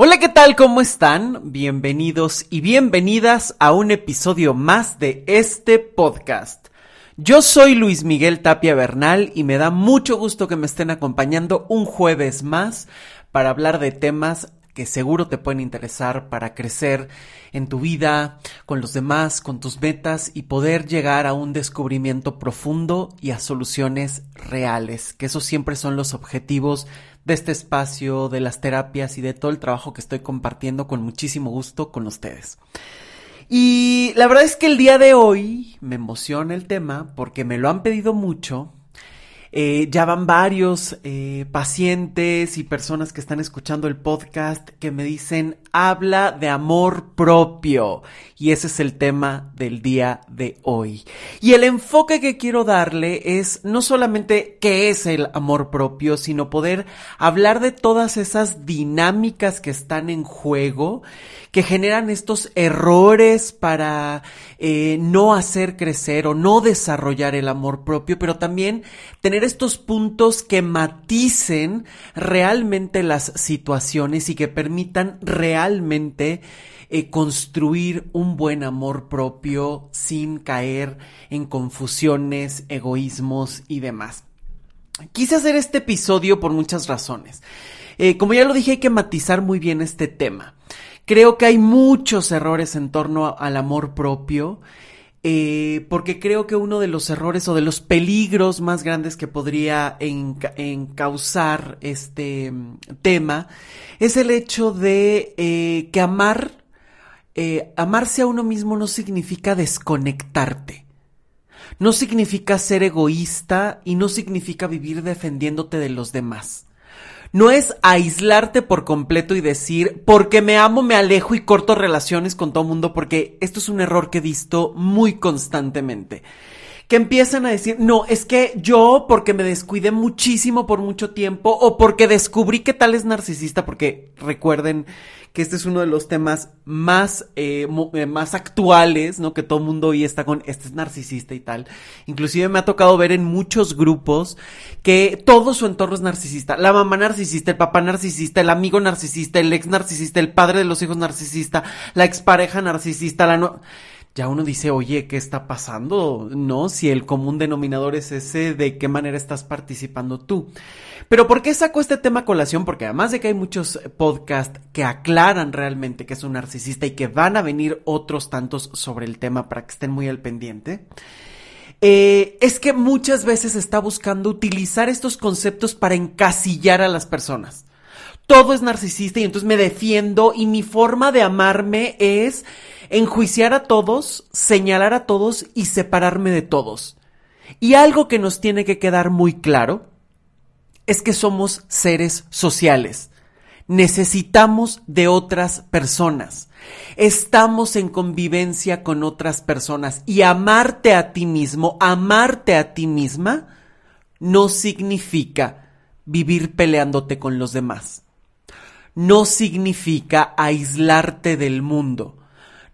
Hola, ¿qué tal? ¿Cómo están? Bienvenidos y bienvenidas a un episodio más de este podcast. Yo soy Luis Miguel Tapia Bernal y me da mucho gusto que me estén acompañando un jueves más para hablar de temas que seguro te pueden interesar para crecer en tu vida, con los demás, con tus metas y poder llegar a un descubrimiento profundo y a soluciones reales, que esos siempre son los objetivos de este espacio, de las terapias y de todo el trabajo que estoy compartiendo con muchísimo gusto con ustedes. Y la verdad es que el día de hoy me emociona el tema porque me lo han pedido mucho eh, ya van varios eh, pacientes y personas que están escuchando el podcast que me dicen, habla de amor propio. Y ese es el tema del día de hoy. Y el enfoque que quiero darle es no solamente qué es el amor propio, sino poder hablar de todas esas dinámicas que están en juego, que generan estos errores para eh, no hacer crecer o no desarrollar el amor propio, pero también tener estos puntos que maticen realmente las situaciones y que permitan realmente eh, construir un buen amor propio sin caer en confusiones, egoísmos y demás. Quise hacer este episodio por muchas razones. Eh, como ya lo dije, hay que matizar muy bien este tema. Creo que hay muchos errores en torno al amor propio. Eh, porque creo que uno de los errores o de los peligros más grandes que podría encauzar este mm, tema es el hecho de eh, que amar, eh, amarse a uno mismo no significa desconectarte. No significa ser egoísta y no significa vivir defendiéndote de los demás no es aislarte por completo y decir, porque me amo, me alejo y corto relaciones con todo mundo, porque esto es un error que he visto muy constantemente. Que empiezan a decir, no, es que yo porque me descuidé muchísimo por mucho tiempo o porque descubrí que tal es narcisista, porque recuerden que este es uno de los temas más, eh, eh, más actuales, ¿no? Que todo el mundo hoy está con, este es narcisista y tal. Inclusive me ha tocado ver en muchos grupos que todo su entorno es narcisista. La mamá narcisista, el papá narcisista, el amigo narcisista, el ex narcisista, el padre de los hijos narcisista, la expareja narcisista, la no ya uno dice, oye, ¿qué está pasando? ¿No? Si el común denominador es ese, ¿de qué manera estás participando tú? Pero ¿por qué saco este tema a colación? Porque además de que hay muchos podcasts que aclaran realmente que es un narcisista y que van a venir otros tantos sobre el tema para que estén muy al pendiente. Eh, es que muchas veces está buscando utilizar estos conceptos para encasillar a las personas. Todo es narcisista y entonces me defiendo y mi forma de amarme es enjuiciar a todos, señalar a todos y separarme de todos. Y algo que nos tiene que quedar muy claro es que somos seres sociales. Necesitamos de otras personas. Estamos en convivencia con otras personas y amarte a ti mismo, amarte a ti misma, no significa vivir peleándote con los demás. No significa aislarte del mundo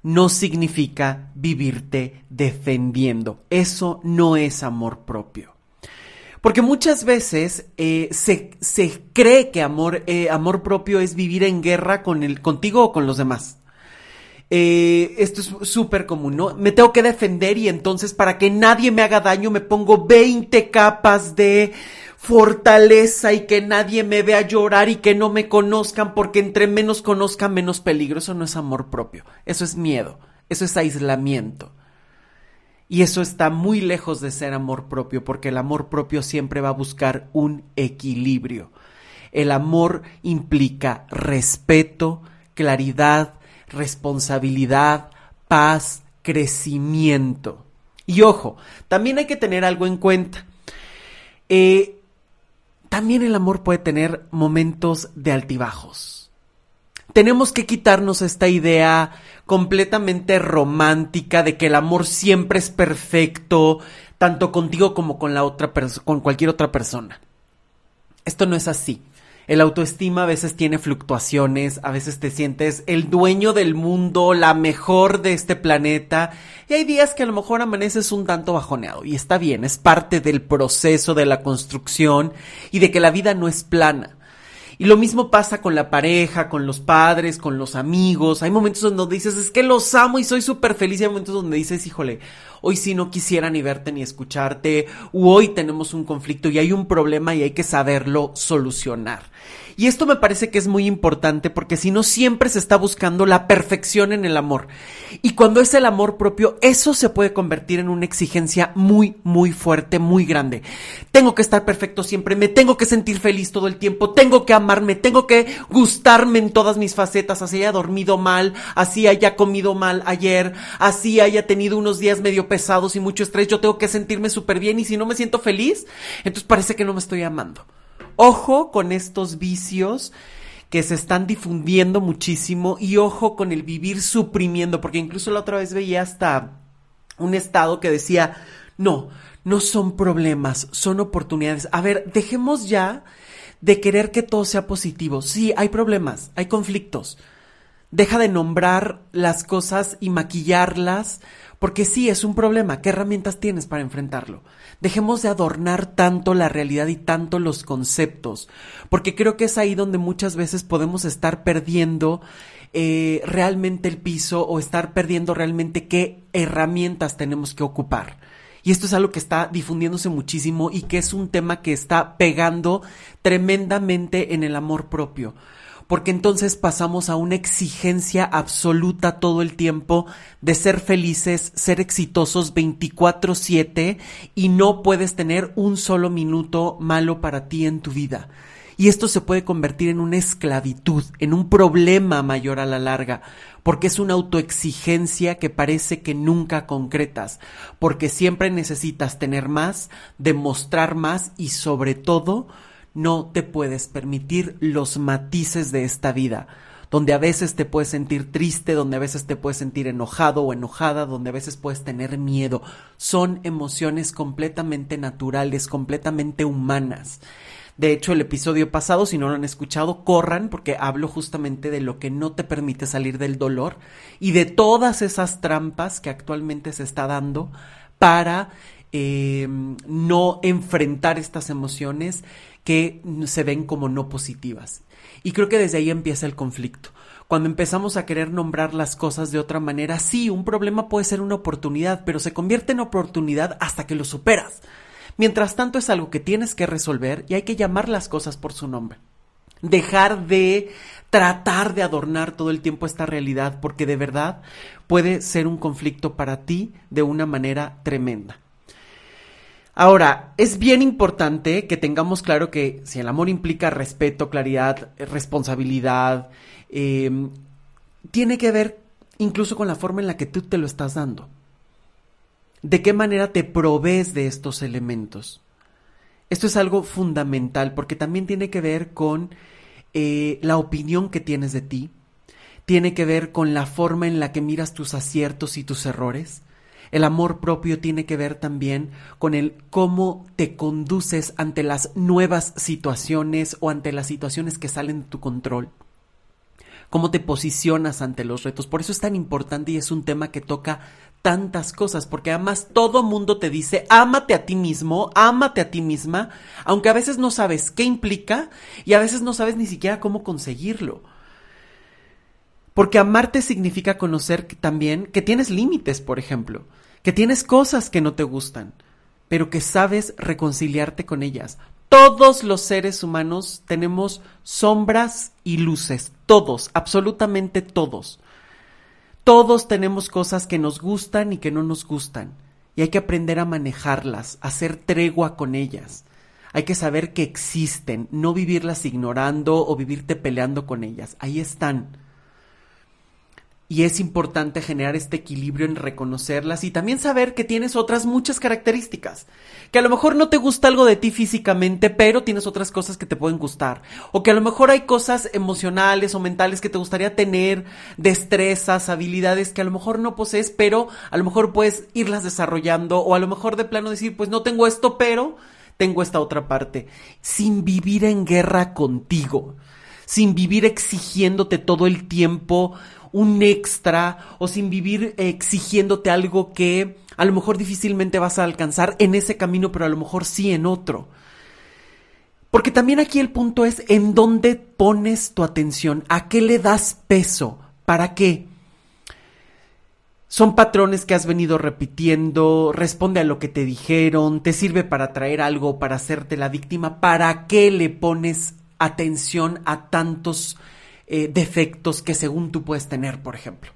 no significa vivirte defendiendo. Eso no es amor propio. Porque muchas veces eh, se, se, cree que amor, eh, amor propio es vivir en guerra con el, contigo o con los demás. Eh, esto es súper común, ¿no? Me tengo que defender y entonces para que nadie me haga daño me pongo 20 capas de fortaleza y que nadie me vea llorar y que no me conozcan porque entre menos conozcan menos peligro. Eso no es amor propio, eso es miedo, eso es aislamiento. Y eso está muy lejos de ser amor propio porque el amor propio siempre va a buscar un equilibrio. El amor implica respeto, claridad, responsabilidad, paz, crecimiento. Y ojo, también hay que tener algo en cuenta. Eh, también el amor puede tener momentos de altibajos. Tenemos que quitarnos esta idea completamente romántica de que el amor siempre es perfecto, tanto contigo como con la otra con cualquier otra persona. Esto no es así. El autoestima a veces tiene fluctuaciones, a veces te sientes el dueño del mundo, la mejor de este planeta, y hay días que a lo mejor amaneces un tanto bajoneado, y está bien, es parte del proceso de la construcción y de que la vida no es plana. Y lo mismo pasa con la pareja, con los padres, con los amigos. Hay momentos donde dices, es que los amo y soy súper feliz. Y hay momentos donde dices, híjole, hoy sí no quisiera ni verte ni escucharte. O hoy tenemos un conflicto y hay un problema y hay que saberlo solucionar. Y esto me parece que es muy importante porque si no siempre se está buscando la perfección en el amor. Y cuando es el amor propio, eso se puede convertir en una exigencia muy, muy fuerte, muy grande. Tengo que estar perfecto siempre, me tengo que sentir feliz todo el tiempo, tengo que amarme, tengo que gustarme en todas mis facetas, así haya dormido mal, así haya comido mal ayer, así haya tenido unos días medio pesados y mucho estrés, yo tengo que sentirme súper bien y si no me siento feliz, entonces parece que no me estoy amando. Ojo con estos vicios que se están difundiendo muchísimo y ojo con el vivir suprimiendo, porque incluso la otra vez veía hasta un estado que decía, no, no son problemas, son oportunidades. A ver, dejemos ya de querer que todo sea positivo. Sí, hay problemas, hay conflictos. Deja de nombrar las cosas y maquillarlas, porque sí, es un problema. ¿Qué herramientas tienes para enfrentarlo? Dejemos de adornar tanto la realidad y tanto los conceptos, porque creo que es ahí donde muchas veces podemos estar perdiendo eh, realmente el piso o estar perdiendo realmente qué herramientas tenemos que ocupar. Y esto es algo que está difundiéndose muchísimo y que es un tema que está pegando tremendamente en el amor propio porque entonces pasamos a una exigencia absoluta todo el tiempo de ser felices, ser exitosos 24/7 y no puedes tener un solo minuto malo para ti en tu vida. Y esto se puede convertir en una esclavitud, en un problema mayor a la larga, porque es una autoexigencia que parece que nunca concretas, porque siempre necesitas tener más, demostrar más y sobre todo no te puedes permitir los matices de esta vida, donde a veces te puedes sentir triste, donde a veces te puedes sentir enojado o enojada, donde a veces puedes tener miedo. Son emociones completamente naturales, completamente humanas. De hecho, el episodio pasado, si no lo han escuchado, corran porque hablo justamente de lo que no te permite salir del dolor y de todas esas trampas que actualmente se está dando para eh, no enfrentar estas emociones que se ven como no positivas. Y creo que desde ahí empieza el conflicto. Cuando empezamos a querer nombrar las cosas de otra manera, sí, un problema puede ser una oportunidad, pero se convierte en oportunidad hasta que lo superas. Mientras tanto es algo que tienes que resolver y hay que llamar las cosas por su nombre. Dejar de tratar de adornar todo el tiempo esta realidad porque de verdad puede ser un conflicto para ti de una manera tremenda. Ahora, es bien importante que tengamos claro que si el amor implica respeto, claridad, responsabilidad, em, tiene que ver incluso con la forma en la que tú te lo estás dando. ¿De qué manera te provees de estos elementos? Esto es algo fundamental porque también tiene que ver con eh, la opinión que tienes de ti, tiene que ver con la forma en la que miras tus aciertos y tus errores, el amor propio tiene que ver también con el cómo te conduces ante las nuevas situaciones o ante las situaciones que salen de tu control. Cómo te posicionas ante los retos. Por eso es tan importante y es un tema que toca tantas cosas, porque además todo mundo te dice, ámate a ti mismo, ámate a ti misma, aunque a veces no sabes qué implica y a veces no sabes ni siquiera cómo conseguirlo. Porque amarte significa conocer también que tienes límites, por ejemplo que tienes cosas que no te gustan, pero que sabes reconciliarte con ellas. Todos los seres humanos tenemos sombras y luces, todos, absolutamente todos. Todos tenemos cosas que nos gustan y que no nos gustan, y hay que aprender a manejarlas, a hacer tregua con ellas. Hay que saber que existen, no vivirlas ignorando o vivirte peleando con ellas. Ahí están y es importante generar este equilibrio en reconocerlas y también saber que tienes otras muchas características. Que a lo mejor no te gusta algo de ti físicamente, pero tienes otras cosas que te pueden gustar. O que a lo mejor hay cosas emocionales o mentales que te gustaría tener, destrezas, habilidades que a lo mejor no posees, pero a lo mejor puedes irlas desarrollando. O a lo mejor de plano decir, pues no tengo esto, pero tengo esta otra parte. Sin vivir en guerra contigo. Sin vivir exigiéndote todo el tiempo un extra o sin vivir exigiéndote algo que a lo mejor difícilmente vas a alcanzar en ese camino, pero a lo mejor sí en otro. Porque también aquí el punto es en dónde pones tu atención, a qué le das peso, para qué. Son patrones que has venido repitiendo, responde a lo que te dijeron, te sirve para traer algo, para hacerte la víctima, ¿para qué le pones atención a tantos eh, defectos que según tú puedes tener, por ejemplo?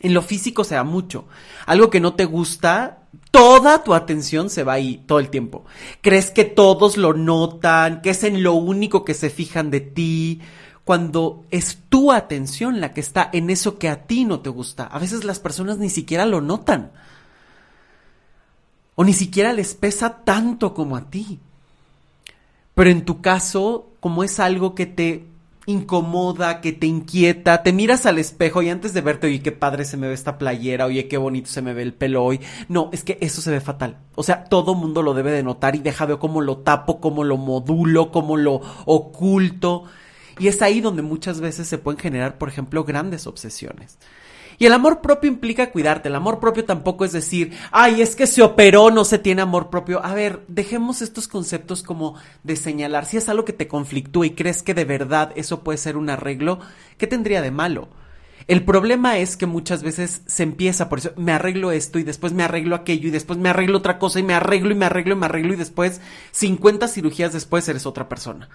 En lo físico se da mucho. Algo que no te gusta, toda tu atención se va ahí todo el tiempo. Crees que todos lo notan, que es en lo único que se fijan de ti, cuando es tu atención la que está en eso que a ti no te gusta. A veces las personas ni siquiera lo notan. O ni siquiera les pesa tanto como a ti. Pero en tu caso, como es algo que te incomoda, que te inquieta, te miras al espejo y antes de verte, oye, qué padre se me ve esta playera, oye, qué bonito se me ve el pelo hoy. No, es que eso se ve fatal. O sea, todo mundo lo debe de notar y deja ver cómo lo tapo, cómo lo modulo, cómo lo oculto. Y es ahí donde muchas veces se pueden generar, por ejemplo, grandes obsesiones. Y el amor propio implica cuidarte. El amor propio tampoco es decir, ay, es que se operó, no se tiene amor propio. A ver, dejemos estos conceptos como de señalar. Si es algo que te conflictúa y crees que de verdad eso puede ser un arreglo, ¿qué tendría de malo? El problema es que muchas veces se empieza por eso, me arreglo esto y después me arreglo aquello y después me arreglo otra cosa y me arreglo y me arreglo y me arreglo y después 50 cirugías después eres otra persona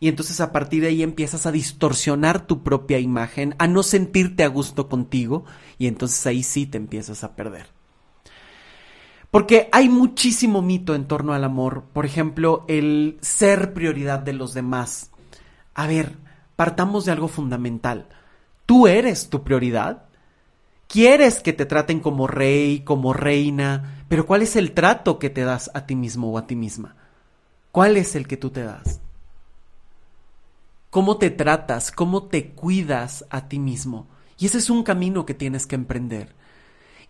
y entonces a partir de ahí empiezas a distorsionar tu propia imagen, a no sentirte a gusto contigo y entonces ahí sí te empiezas a perder. Porque hay muchísimo mito en torno al amor, por ejemplo, el ser prioridad de los demás. A ver, partamos de algo fundamental. ¿Tú eres tu prioridad? ¿Quieres que te traten como rey, como reina? Pero ¿cuál es el trato que te das a ti mismo o a ti misma? ¿Cuál es el que tú te das? Cómo te tratas, cómo te cuidas a ti mismo. Y ese es un camino que tienes que emprender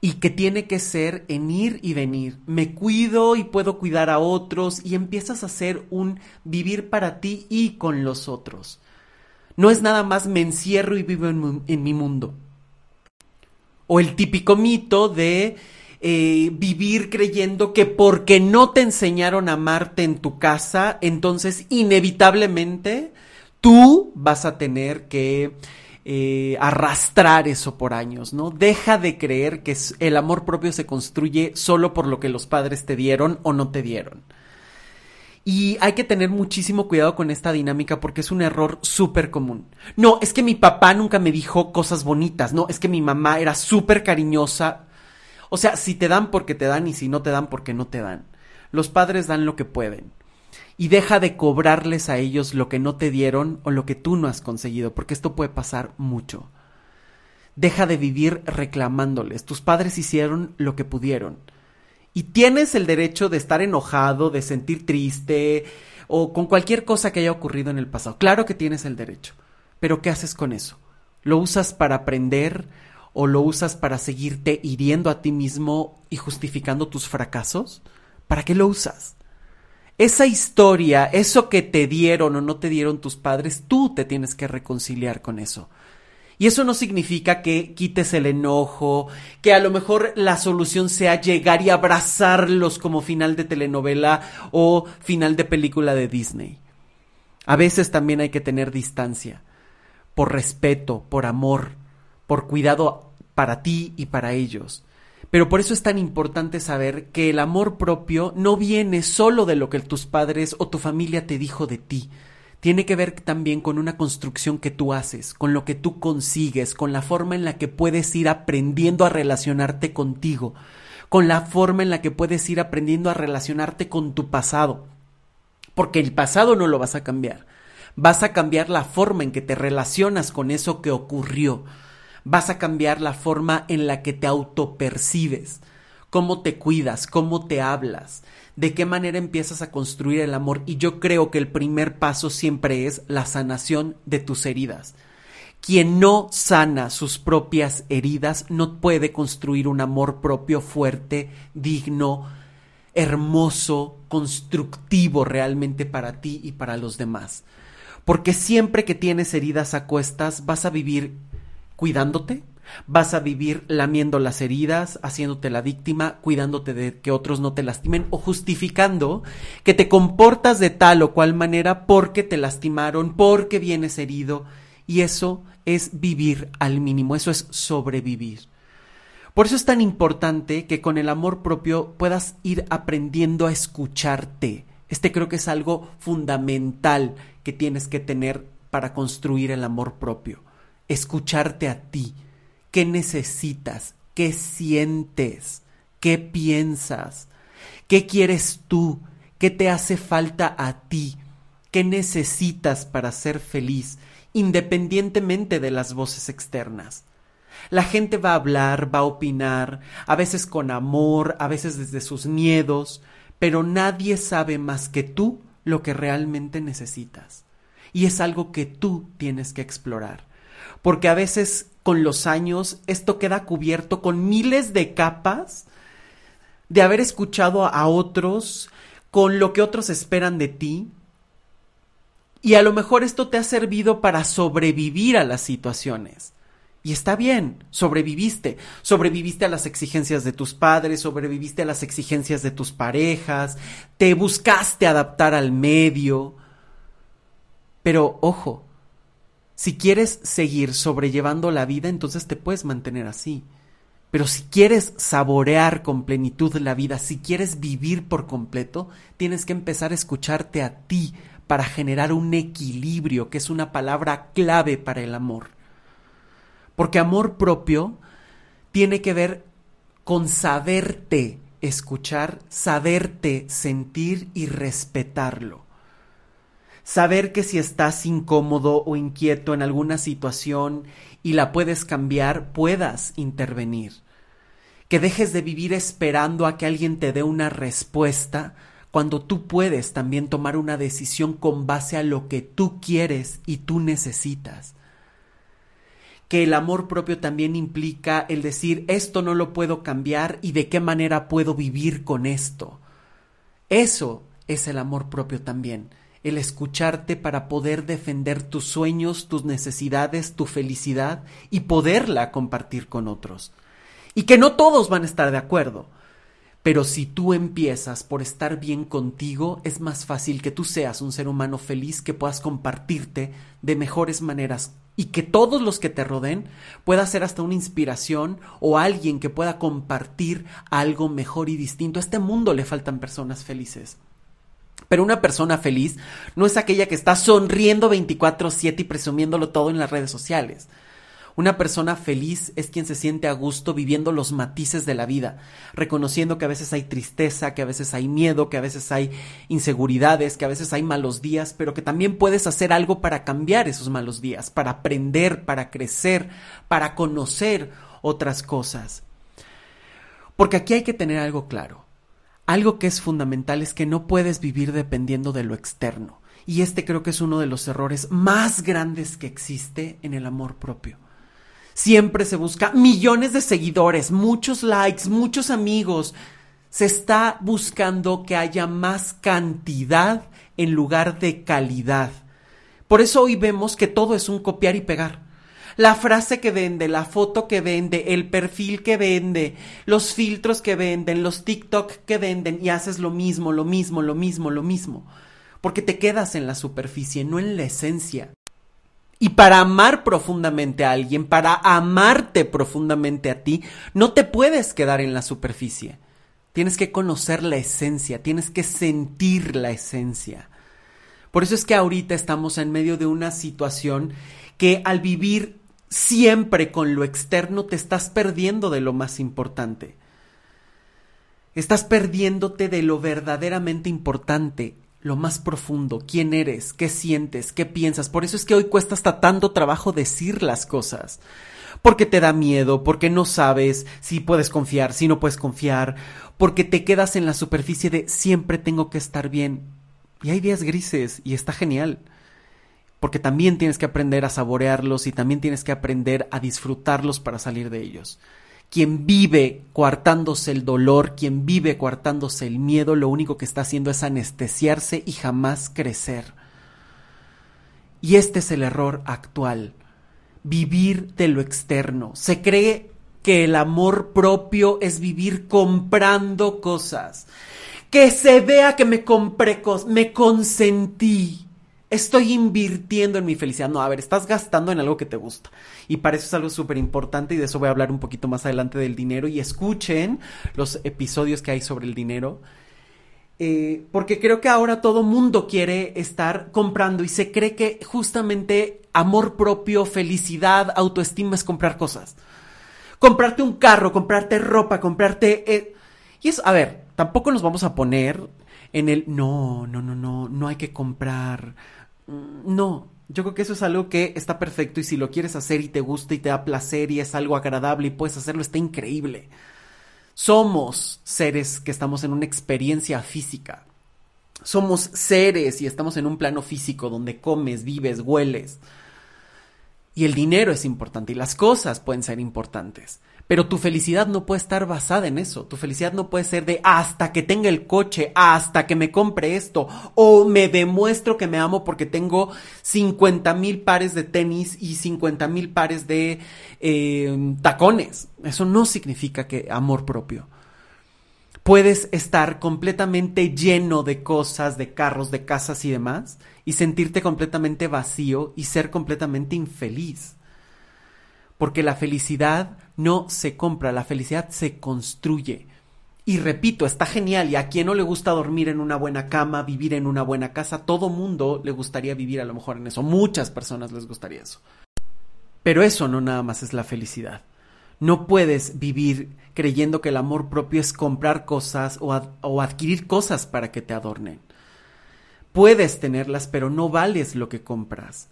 y que tiene que ser en ir y venir. Me cuido y puedo cuidar a otros y empiezas a hacer un vivir para ti y con los otros. No es nada más me encierro y vivo en, mi mundo. O el típico mito de eh, vivir creyendo que porque no te enseñaron a amarte en tu casa, entonces inevitablemente tú vas a tener que eh, arrastrar eso por años, ¿no? Deja de creer que el amor propio se construye solo por lo que los padres te dieron o no te dieron. Y hay que tener muchísimo cuidado con esta dinámica porque es un error súper común. No, es que mi papá nunca me dijo cosas bonitas, no, es que mi mamá era súper cariñosa. O sea, si te dan porque te dan y si no te dan porque no te dan. Los padres dan lo que pueden y deja de cobrarles a ellos lo que no te dieron o lo que tú no has conseguido, porque esto puede pasar mucho. Deja de vivir reclamándoles. Tus padres hicieron lo que pudieron. Y tienes el derecho de estar enojado, de sentir triste o con cualquier cosa que haya ocurrido en el pasado. Claro que tienes el derecho. Pero ¿qué haces con eso? ¿Lo usas para aprender o lo usas para seguirte hiriendo a ti mismo y justificando tus fracasos? ¿Para qué lo usas? Esa historia, eso que te dieron o no te dieron tus padres, tú te tienes que reconciliar con eso. Y eso no significa que quites el enojo, que a lo mejor la solución sea llegar y abrazarlos como final de telenovela o final de película de Disney. A veces también hay que tener distancia, por respeto, por amor, por cuidado para ti y para ellos. Pero por eso es tan importante saber que el amor propio no viene solo de lo que tus padres o tu familia te dijo de ti. Tiene que ver también con una construcción que tú haces, con lo que tú consigues, con la forma en la que puedes ir aprendiendo a relacionarte contigo, con la forma en la que puedes ir aprendiendo a relacionarte con tu pasado. Porque el pasado no lo vas a cambiar. Vas a cambiar la forma en que te relacionas con eso que ocurrió vas a cambiar la forma en la que te autopercibes, cómo te cuidas, cómo te hablas, de qué manera empiezas a construir el amor. Y yo creo que el primer paso siempre es la sanación de tus heridas. Quien no sana sus propias heridas no puede construir un amor propio fuerte, digno, hermoso, constructivo realmente para ti y para los demás. Porque siempre que tienes heridas a cuestas vas a vivir cuidándote, Vas a vivir lamiendo las heridas, haciéndote la víctima, cuidándote de que otros no te lastimen o justificando que te comportas de tal o cual manera porque te lastimaron, porque vienes herido. Y eso es vivir al mínimo, eso es sobrevivir. Por eso es tan importante que con el amor propio puedas ir aprendiendo a escucharte. Este creo que es algo fundamental que tienes que tener para construir el amor propio. Escucharte a ti qué necesitas, qué sientes, qué piensas, qué quieres tú, qué te hace falta a ti, qué necesitas para ser feliz, independientemente de las voces externas. La gente va a hablar, va a opinar, a veces con amor, a veces desde sus miedos, pero nadie sabe más que tú lo que realmente necesitas. Y es algo que tú tienes que explorar. Porque a veces con los años esto queda cubierto con miles de capas de haber escuchado a otros, con lo que otros esperan de ti. Y a lo mejor esto te ha servido para sobrevivir a las situaciones. Y está bien, sobreviviste, sobreviviste a las exigencias de tus padres, sobreviviste a las exigencias de tus parejas, te buscaste adaptar al medio. Pero ojo, si quieres seguir sobrellevando la vida, entonces te puedes mantener así. Pero si quieres saborear con plenitud la vida, si quieres vivir por completo, tienes que empezar a escucharte a ti para generar un equilibrio, que es una palabra clave para el amor. Porque amor propio tiene que ver con saberte escuchar, saberte sentir y respetarlo. Saber que si estás incómodo o inquieto en alguna situación y la puedes cambiar, puedas intervenir. Que dejes de vivir esperando a que alguien te dé una respuesta cuando tú puedes también tomar una decisión con base a lo que tú quieres y tú necesitas. Que el amor propio también implica el decir esto no lo puedo cambiar y de qué manera puedo vivir con esto. Eso es el amor propio también el escucharte para poder defender tus sueños, tus necesidades, tu felicidad y poderla compartir con otros. Y que no todos van a estar de acuerdo. Pero si tú empiezas por estar bien contigo, es más fácil que tú seas un ser humano feliz que puedas compartirte de mejores maneras y que todos los que te rodeen pueda ser hasta una inspiración o alguien que pueda compartir algo mejor y distinto. A este mundo le faltan personas felices. Pero una persona feliz no es aquella que está sonriendo 24/7 y presumiéndolo todo en las redes sociales. Una persona feliz es quien se siente a gusto viviendo los matices de la vida, reconociendo que a veces hay tristeza, que a veces hay miedo, que a veces hay inseguridades, que a veces hay malos días, pero que también puedes hacer algo para cambiar esos malos días, para aprender, para crecer, para conocer otras cosas. Porque aquí hay que tener algo claro. Algo que es fundamental es que no puedes vivir dependiendo de lo externo. Y este creo que es uno de los errores más grandes que existe en el amor propio. Siempre se busca millones de seguidores, muchos likes, muchos amigos. Se está buscando que haya más cantidad en lugar de calidad. Por eso hoy vemos que todo es un copiar y pegar la frase que vende, la foto que vende, el perfil que vende, los filtros que venden, los TikTok que venden y haces lo mismo, lo mismo, lo mismo, lo mismo. Porque te quedas en la superficie, no en la esencia. Y para amar profundamente a alguien, para amarte profundamente a ti, no te puedes quedar en la superficie. Tienes que conocer la esencia, tienes que sentir la esencia. Por eso es que ahorita estamos en medio de una situación que al vivir siempre con lo externo te estás perdiendo de lo más importante. Estás perdiéndote de lo verdaderamente importante, lo más profundo, quién eres, qué sientes, qué piensas. Por eso es que hoy cuesta hasta tanto trabajo decir las cosas. Porque te da miedo, porque no sabes si puedes confiar, si no puedes confiar, porque te quedas en la superficie de siempre tengo que estar bien. Y hay días grises y está genial porque también tienes que aprender a saborearlos y también tienes que aprender a disfrutarlos para salir de ellos. Quien vive coartándose el dolor, quien vive coartándose el miedo, lo único que está haciendo es anestesiarse y jamás crecer. Y este es el error actual. vivir de lo externo. Se cree que el amor propio es vivir comprando cosas. Que se vea que me compré cosas, me consentí. Estoy invirtiendo en mi felicidad. No, a ver, estás gastando en algo que te gusta. Y para eso es algo súper importante y de eso voy a hablar un poquito más adelante del dinero. Y escuchen los episodios que hay sobre el dinero. Eh, porque creo que ahora todo mundo quiere estar comprando y se cree que justamente amor propio, felicidad, autoestima es comprar cosas. Comprarte un carro, comprarte ropa, comprarte... Eh, y eso, a ver, tampoco nos vamos a poner en el no, no, no, no, no hay que comprar Mm, no, yo creo que eso es algo que está perfecto y si lo quieres hacer y te gusta y te da placer y es algo agradable y puedes hacerlo, está increíble. Somos seres que estamos en una experiencia física. Somos seres y estamos en un plano físico donde comes, vives, hueles. Y el dinero es importante y las cosas pueden ser importantes. Pero tu felicidad no puede estar basada en eso. Tu felicidad no puede ser de hasta que tenga el coche, hasta que me compre esto, o me demuestro que me amo porque tengo 50 mil pares de tenis y 50 mil pares de eh, tacones. Eso no significa que amor propio. Puedes estar completamente lleno de cosas, de carros, de casas y demás, y sentirte completamente vacío y ser completamente infeliz. Porque la felicidad no se compra, la felicidad se construye. Y repito, está genial y a quien no le gusta dormir en una buena cama, vivir en una buena casa, todo mundo le gustaría vivir a lo mejor en eso, muchas personas les gustaría eso. Pero eso no nada más es la felicidad. No puedes vivir creyendo que el amor propio es comprar cosas o, o adquirir cosas para que te adornen. Puedes tenerlas, pero no vales lo que compras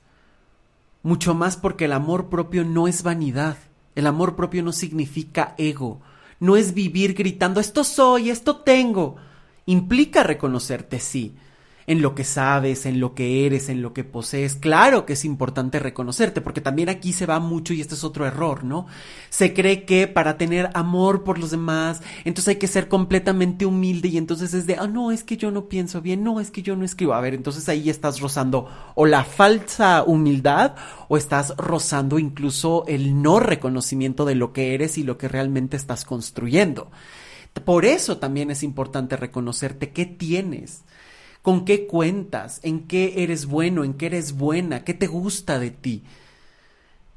mucho más porque el amor propio no es vanidad, el amor propio no significa ego, no es vivir gritando esto soy, esto tengo, implica reconocerte sí, en lo que sabes, en lo que eres, en lo que posees. Claro que es importante reconocerte, porque también aquí se va mucho y este es otro error, ¿no? Se cree que para tener amor por los demás, entonces hay que ser completamente humilde y entonces es de, ah, no, es que yo no pienso bien, no, es que yo no escribo. A ver, entonces ahí estás rozando o la falsa humildad o estás rozando incluso el no reconocimiento de lo que eres y lo que realmente estás construyendo. Por eso también es importante reconocerte qué tienes, con qué cuentas, en qué eres bueno, en qué eres buena, qué te gusta de ti.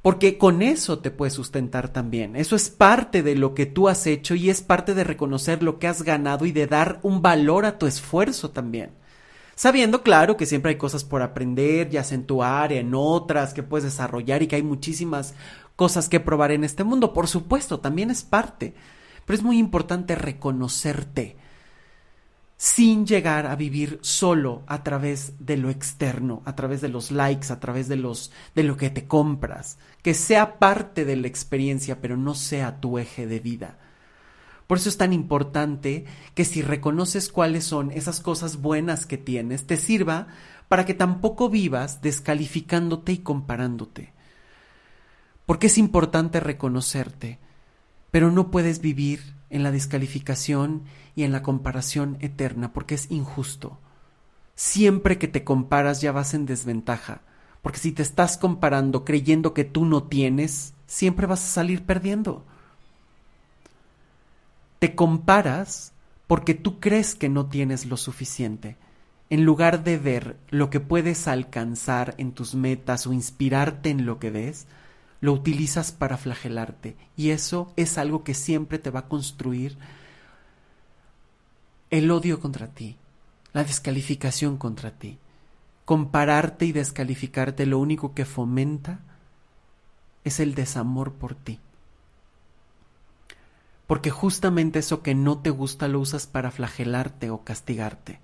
Porque con eso te puedes sustentar también. Eso es parte de lo que tú has hecho y es parte de reconocer lo que has ganado y de dar un valor a tu esfuerzo también. Sabiendo, claro, que siempre hay cosas por aprender, ya sea en tu área, en otras, que puedes desarrollar y que hay muchísimas cosas que probar en este mundo. Por supuesto, también es parte. Pero es muy importante reconocerte sin llegar a vivir solo a través de lo externo, a través de los likes, a través de los de lo que te compras, que sea parte de la experiencia, pero no sea tu eje de vida. Por eso es tan importante que si reconoces cuáles son esas cosas buenas que tienes, te sirva para que tampoco vivas descalificándote y comparándote. Porque es importante reconocerte, pero no puedes vivir en la descalificación y en la comparación eterna, porque es injusto. Siempre que te comparas ya vas en desventaja, porque si te estás comparando creyendo que tú no tienes, siempre vas a salir perdiendo. Te comparas porque tú crees que no tienes lo suficiente, en lugar de ver lo que puedes alcanzar en tus metas o inspirarte en lo que ves, lo utilizas para flagelarte y eso es algo que siempre te va a construir el odio contra ti, la descalificación contra ti. Compararte y descalificarte lo único que fomenta es el desamor por ti. Porque justamente eso que no te gusta lo usas para flagelarte o castigarte.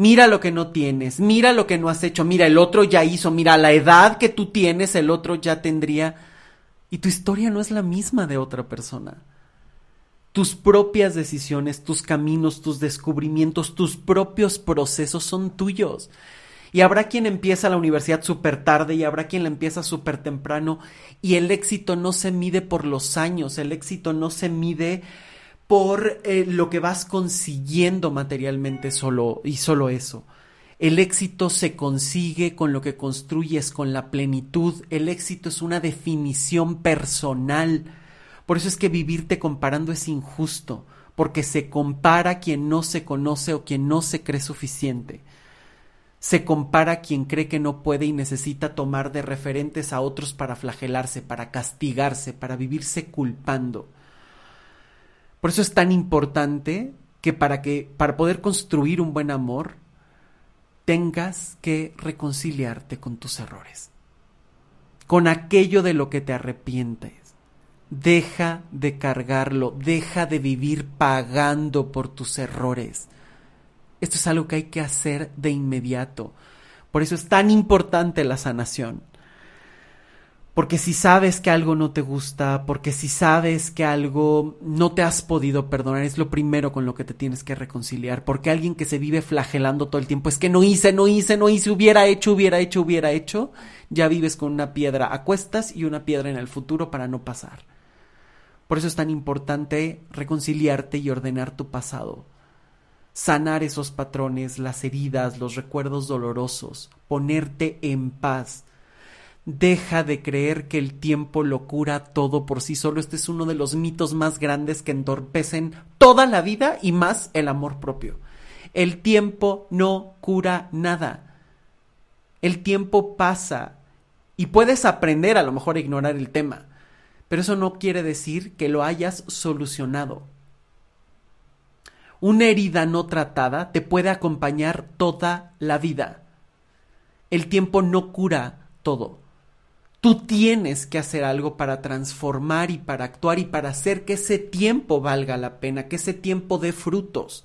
Mira lo que no tienes, mira lo que no has hecho, mira, el otro ya hizo, mira, la edad que tú tienes, el otro ya tendría. Y tu historia no es la misma de otra persona. Tus propias decisiones, tus caminos, tus descubrimientos, tus propios procesos son tuyos. Y habrá quien empieza la universidad súper tarde y habrá quien la empieza súper temprano. Y el éxito no se mide por los años, el éxito no se mide por eh, lo que vas consiguiendo materialmente solo y solo eso. El éxito se consigue con lo que construyes, con la plenitud. El éxito es una definición personal. Por eso es que vivirte comparando es injusto, porque se compara quien no se conoce o quien no se cree suficiente. Se compara quien cree que no puede y necesita tomar de referentes a otros para flagelarse, para castigarse, para vivirse culpando. Por eso es tan importante que para que para poder construir un buen amor tengas que reconciliarte con tus errores, con aquello de lo que te arrepientes. Deja de cargarlo, deja de vivir pagando por tus errores. Esto es algo que hay que hacer de inmediato. Por eso es tan importante la sanación. Porque si sabes que algo no te gusta, porque si sabes que algo no te has podido perdonar, es lo primero con lo que te tienes que reconciliar. Porque alguien que se vive flagelando todo el tiempo es que no hice, no hice, no hice, hubiera hecho, hubiera hecho, hubiera hecho, ya vives con una piedra a cuestas y una piedra en el futuro para no pasar. Por eso es tan importante reconciliarte y ordenar tu pasado. Sanar esos patrones, las heridas, los recuerdos dolorosos, ponerte en paz Deja de creer que el tiempo lo cura todo por sí solo. Este es uno de los mitos más grandes que entorpecen toda la vida y más el amor propio. El tiempo no cura nada. El tiempo pasa y puedes aprender a lo mejor a ignorar el tema, pero eso no quiere decir que lo hayas solucionado. Una herida no tratada te puede acompañar toda la vida. El tiempo no cura todo. Tú tienes que hacer algo para transformar y para actuar y para hacer que ese tiempo valga la pena, que ese tiempo dé frutos.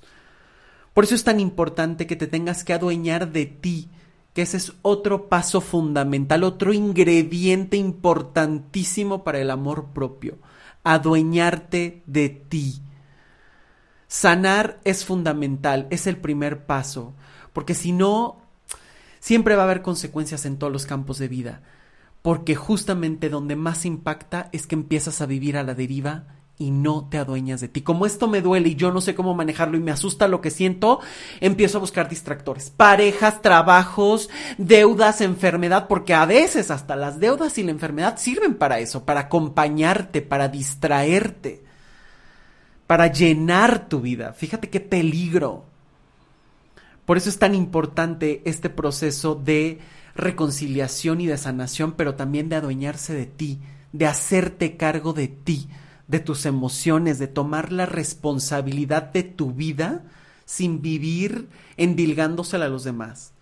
Por eso es tan importante que te tengas que adueñar de ti, que ese es otro paso fundamental, otro ingrediente importantísimo para el amor propio, adueñarte de ti. Sanar es fundamental, es el primer paso, porque si no, siempre va a haber consecuencias en todos los campos de vida porque justamente donde más impacta es que empiezas a vivir a la deriva y no te adueñas de ti. Como esto me duele y yo no sé cómo manejarlo y me asusta lo que siento, empiezo a buscar distractores. Parejas, trabajos, deudas, enfermedad, porque a veces hasta las deudas y la enfermedad sirven para eso, para acompañarte, para distraerte, para llenar tu vida. Fíjate qué peligro. Por eso es tan importante este proceso de reconciliación y de sanación, pero también de adueñarse de ti, de hacerte cargo de ti, de tus emociones, de tomar la responsabilidad de tu vida sin vivir endilgándosela a los demás.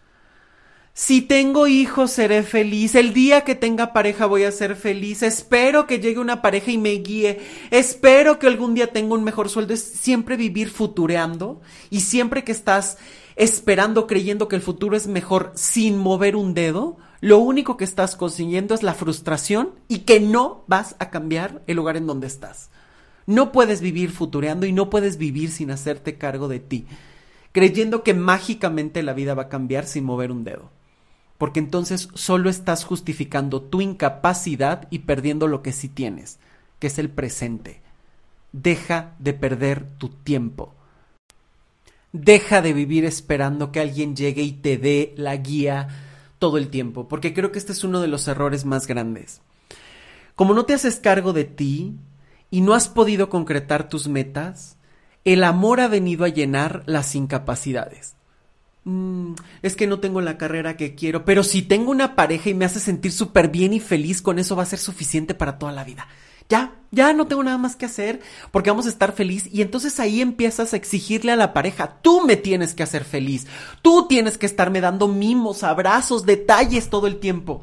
Si tengo hijos, seré feliz. El día que tenga pareja voy a ser feliz. Espero que llegue una pareja y me guíe. Espero que algún día tenga un mejor sueldo. Es siempre vivir futureando y siempre que estás esperando, creyendo que el futuro es mejor sin mover un dedo, lo único que estás consiguiendo es la frustración y que no vas a cambiar el lugar en donde estás. No puedes vivir futureando y no puedes vivir sin hacerte cargo de ti, creyendo que mágicamente la vida va a cambiar sin mover un dedo. Porque entonces solo estás justificando tu incapacidad y perdiendo lo que sí tienes, que es el presente. Deja de perder tu tiempo. Deja de vivir esperando que alguien llegue y te dé la guía todo el tiempo, porque creo que este es uno de los errores más grandes. Como no te haces cargo de ti y no has podido concretar tus metas, el amor ha venido a llenar las incapacidades. Mm, es que no tengo la carrera que quiero, pero si tengo una pareja y me hace sentir súper bien y feliz, con eso va a ser suficiente para toda la vida ya, ya no tengo nada más que hacer porque vamos a estar feliz y entonces ahí empiezas a exigirle a la pareja, tú me tienes que hacer feliz, tú tienes que estarme dando mimos, abrazos, detalles todo el tiempo.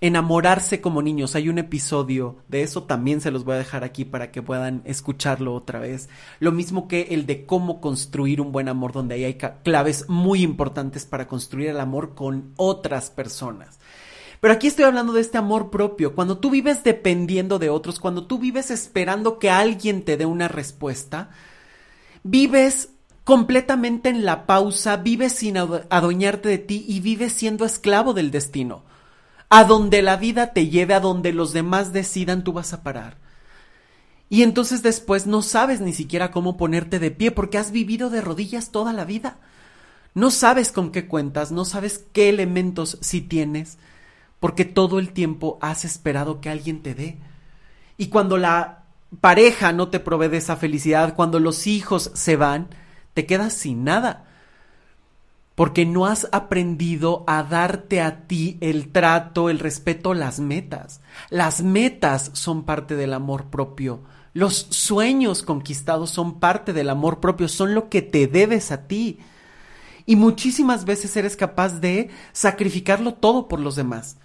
Enamorarse como niños. Hay un episodio de eso, también se los voy a dejar aquí para que puedan escucharlo otra vez. Lo mismo que el de cómo construir un buen amor, donde ahí hay claves muy importantes para construir el amor con otras personas. Pero aquí estoy hablando de este amor propio, cuando tú vives dependiendo de otros, cuando tú vives esperando que alguien te dé una respuesta, vives completamente en la pausa, vives sin adueñarte de ti y vives siendo esclavo del destino. A donde la vida te lleve, a donde los demás decidan, tú vas a parar. Y entonces después no sabes ni siquiera cómo ponerte de pie porque has vivido de rodillas toda la vida. No sabes con qué cuentas, no sabes qué elementos sí tienes, porque todo el tiempo has esperado que alguien te dé. Y cuando la pareja no te provee de esa felicidad, cuando los hijos se van, te quedas sin nada. Porque no has aprendido a darte a ti el trato, el respeto, las metas. Las metas son parte del amor propio. Los sueños conquistados son parte del amor propio, son lo que te debes a ti. Y muchísimas veces eres capaz de sacrificarlo todo por los demás.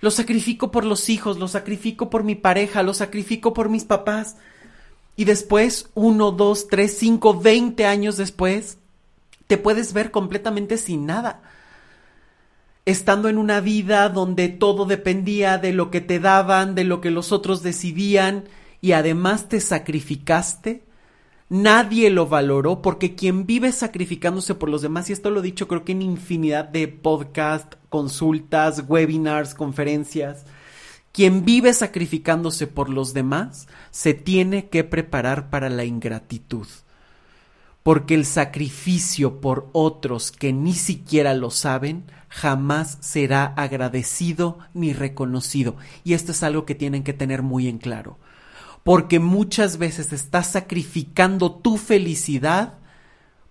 Lo sacrifico por los hijos, lo sacrifico por mi pareja, lo sacrifico por mis papás. Y después, uno, dos, tres, cinco, veinte años después, te puedes ver completamente sin nada. Estando en una vida donde todo dependía de lo que te daban, de lo que los otros decidían, y además te sacrificaste, nadie lo valoró porque quien vive sacrificándose por los demás, y esto lo he dicho creo que en infinidad de podcasts, consultas, webinars, conferencias, quien vive sacrificándose por los demás se tiene que preparar para la ingratitud. Porque el sacrificio por otros que ni siquiera lo saben jamás será agradecido ni reconocido. Y esto es algo que tienen que tener muy en claro. Porque muchas veces estás sacrificando tu felicidad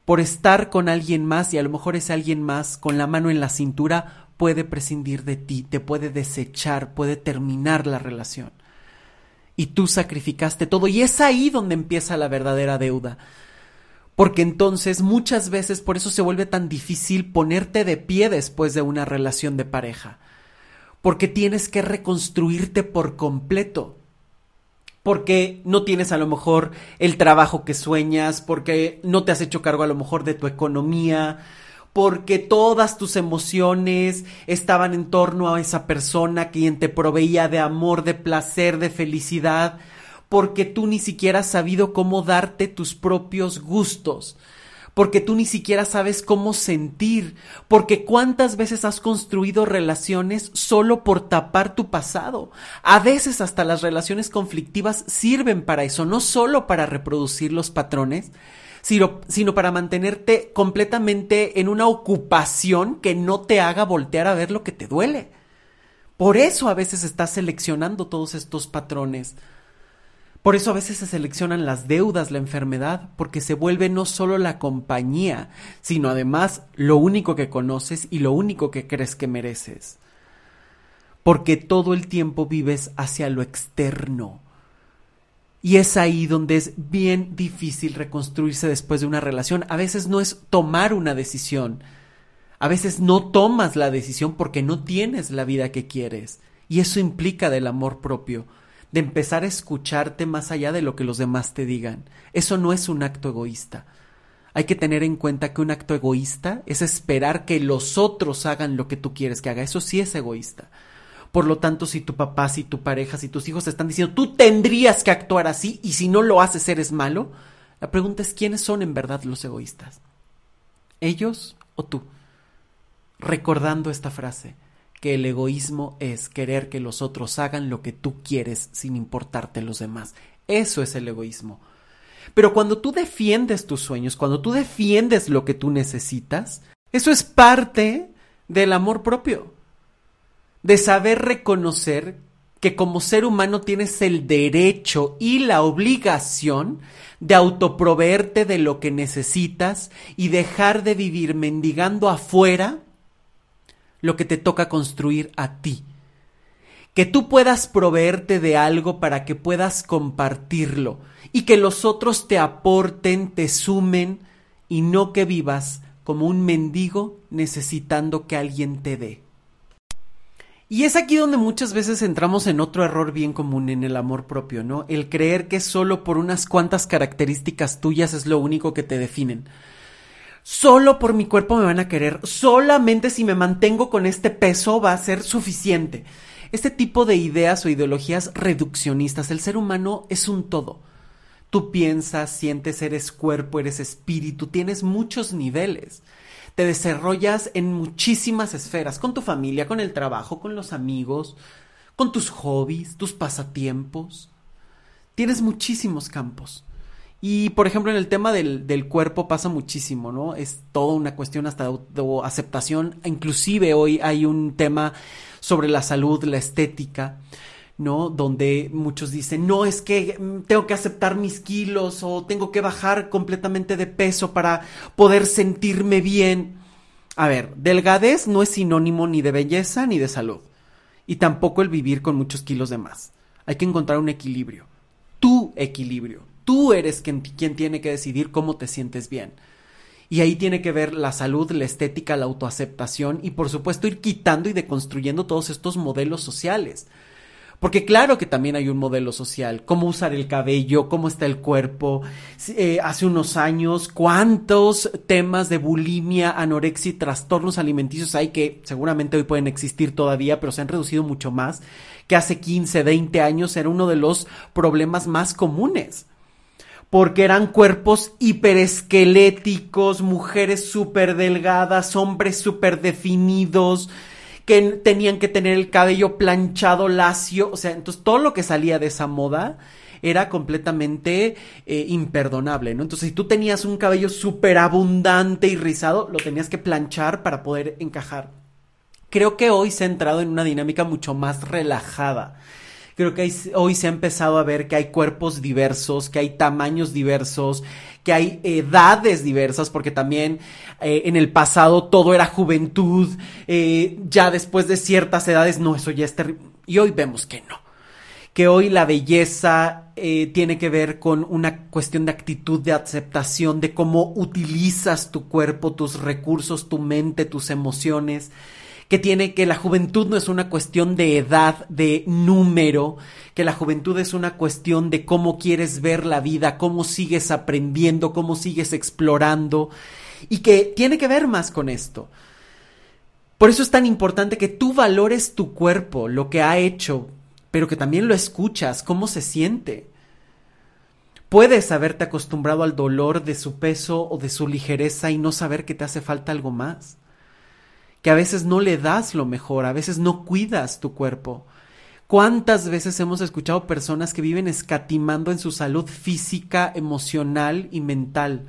por estar con alguien más y a lo mejor es alguien más con la mano en la cintura puede prescindir de ti, te puede desechar, puede terminar la relación. Y tú sacrificaste todo y es ahí donde empieza la verdadera deuda. Porque entonces muchas veces por eso se vuelve tan difícil ponerte de pie después de una relación de pareja. Porque tienes que reconstruirte por completo porque no tienes a lo mejor el trabajo que sueñas, porque no te has hecho cargo a lo mejor de tu economía, porque todas tus emociones estaban en torno a esa persona quien te proveía de amor, de placer, de felicidad, porque tú ni siquiera has sabido cómo darte tus propios gustos, porque tú ni siquiera sabes cómo sentir, porque cuántas veces has construido relaciones solo por tapar tu pasado. A veces hasta las relaciones conflictivas sirven para eso, no solo para reproducir los patrones, sino, para mantenerte completamente en una ocupación que no te haga voltear a ver lo que te duele. Por eso a veces estás seleccionando todos estos patrones. Por eso a veces se seleccionan las deudas, la enfermedad, porque se vuelve no solo la compañía, sino además lo único que conoces y lo único que crees que mereces. Porque todo el tiempo vives hacia lo externo, y es ahí donde es bien difícil reconstruirse después de una relación. A veces no es tomar una decisión. A veces no tomas la decisión porque no tienes la vida que quieres. Y eso implica del amor propio, de empezar a escucharte más allá de lo que los demás te digan. Eso no es un acto egoísta. Hay que tener en cuenta que un acto egoísta es esperar que los otros hagan lo que tú quieres que haga. Eso sí es egoísta. Por lo tanto, si tu papá, si tu pareja, si tus hijos te están diciendo tú tendrías que actuar así y si no lo haces eres malo, la pregunta es quiénes son en verdad los egoístas. ¿Ellos o tú? Recordando esta frase, que el egoísmo es querer que los otros hagan lo que tú quieres sin importarte los demás. Eso es el egoísmo. Pero cuando tú defiendes tus sueños, cuando tú defiendes lo que tú necesitas, eso es parte del amor propio de saber reconocer que como ser humano tienes el derecho y la obligación de autoproveerte de lo que necesitas y dejar de vivir mendigando afuera lo que te toca construir a ti. Que tú puedas proveerte de algo para que puedas compartirlo y que los otros te aporten, te sumen y no que vivas como un mendigo necesitando que alguien te dé. Y es aquí donde muchas veces entramos en otro error bien común en el amor propio, ¿no? El creer que solo por unas cuantas características tuyas es lo único que te definen. Solo por mi cuerpo me van a querer, solamente si me mantengo con este peso va a ser suficiente. Este tipo de ideas o ideologías reduccionistas, el ser humano es un todo. Tú piensas, sientes, eres cuerpo, eres espíritu, tienes muchos niveles te desarrollas en muchísimas esferas, con tu familia, con el trabajo, con los amigos, con tus hobbies, tus pasatiempos. Tienes muchísimos campos. Y por ejemplo, en el tema del, del, cuerpo pasa muchísimo, ¿no? Es toda una cuestión hasta de aceptación. Inclusive hoy hay un tema sobre la salud, la estética, ¿no? Donde muchos dicen, no, es que mm, tengo que aceptar mis kilos o tengo que bajar completamente de peso para poder sentirme bien. A ver, delgadez no es sinónimo ni de belleza ni de salud. Y tampoco el vivir con muchos kilos de más. Hay que encontrar un equilibrio. Tu equilibrio Tú eres quien, tiene que decidir cómo te sientes bien. Y ahí tiene que ver la salud, la estética, la autoaceptación y por supuesto ir quitando y deconstruyendo todos estos modelos sociales. Porque claro que también hay un modelo social, cómo usar el cabello, cómo está el cuerpo. Eh, hace unos años, cuántos temas de bulimia, anorexia y trastornos alimenticios hay que seguramente hoy pueden existir todavía, pero se han reducido mucho más, que hace 15, 20 años era uno de los problemas más comunes porque eran cuerpos hiperesqueléticos, mujeres súper delgadas, hombres súper definidos, que tenían que tener el cabello planchado, lacio, o sea, entonces todo lo que salía de esa moda era completamente eh, imperdonable, ¿no? Entonces, si tú tenías un cabello súper abundante y rizado, lo tenías que planchar para poder encajar. Creo que hoy se ha entrado en una dinámica mucho más relajada Creo que hoy se ha empezado a ver que hay cuerpos diversos, que hay tamaños diversos, que hay edades diversas, porque también eh, en el pasado todo era juventud, eh, ya después de ciertas edades, no, eso ya es terrible. Y hoy vemos que no. Que hoy la belleza eh, tiene que ver con una cuestión de actitud, de aceptación, de cómo utilizas tu cuerpo, tus recursos, tu mente, tus emociones que tiene que la juventud no es una cuestión de edad, de número, que la juventud es una cuestión de cómo quieres ver la vida, cómo sigues aprendiendo, cómo sigues explorando y que tiene que ver más con esto. Por eso es tan importante que tú valores tu cuerpo, lo que ha hecho, pero que también lo escuchas, cómo se siente. Puedes haberte acostumbrado al dolor de su peso o de su ligereza y no saber que te hace falta algo más que a veces no le das lo mejor, a veces no cuidas tu cuerpo. ¿Cuántas veces hemos escuchado personas que viven escatimando en su salud física, emocional y mental?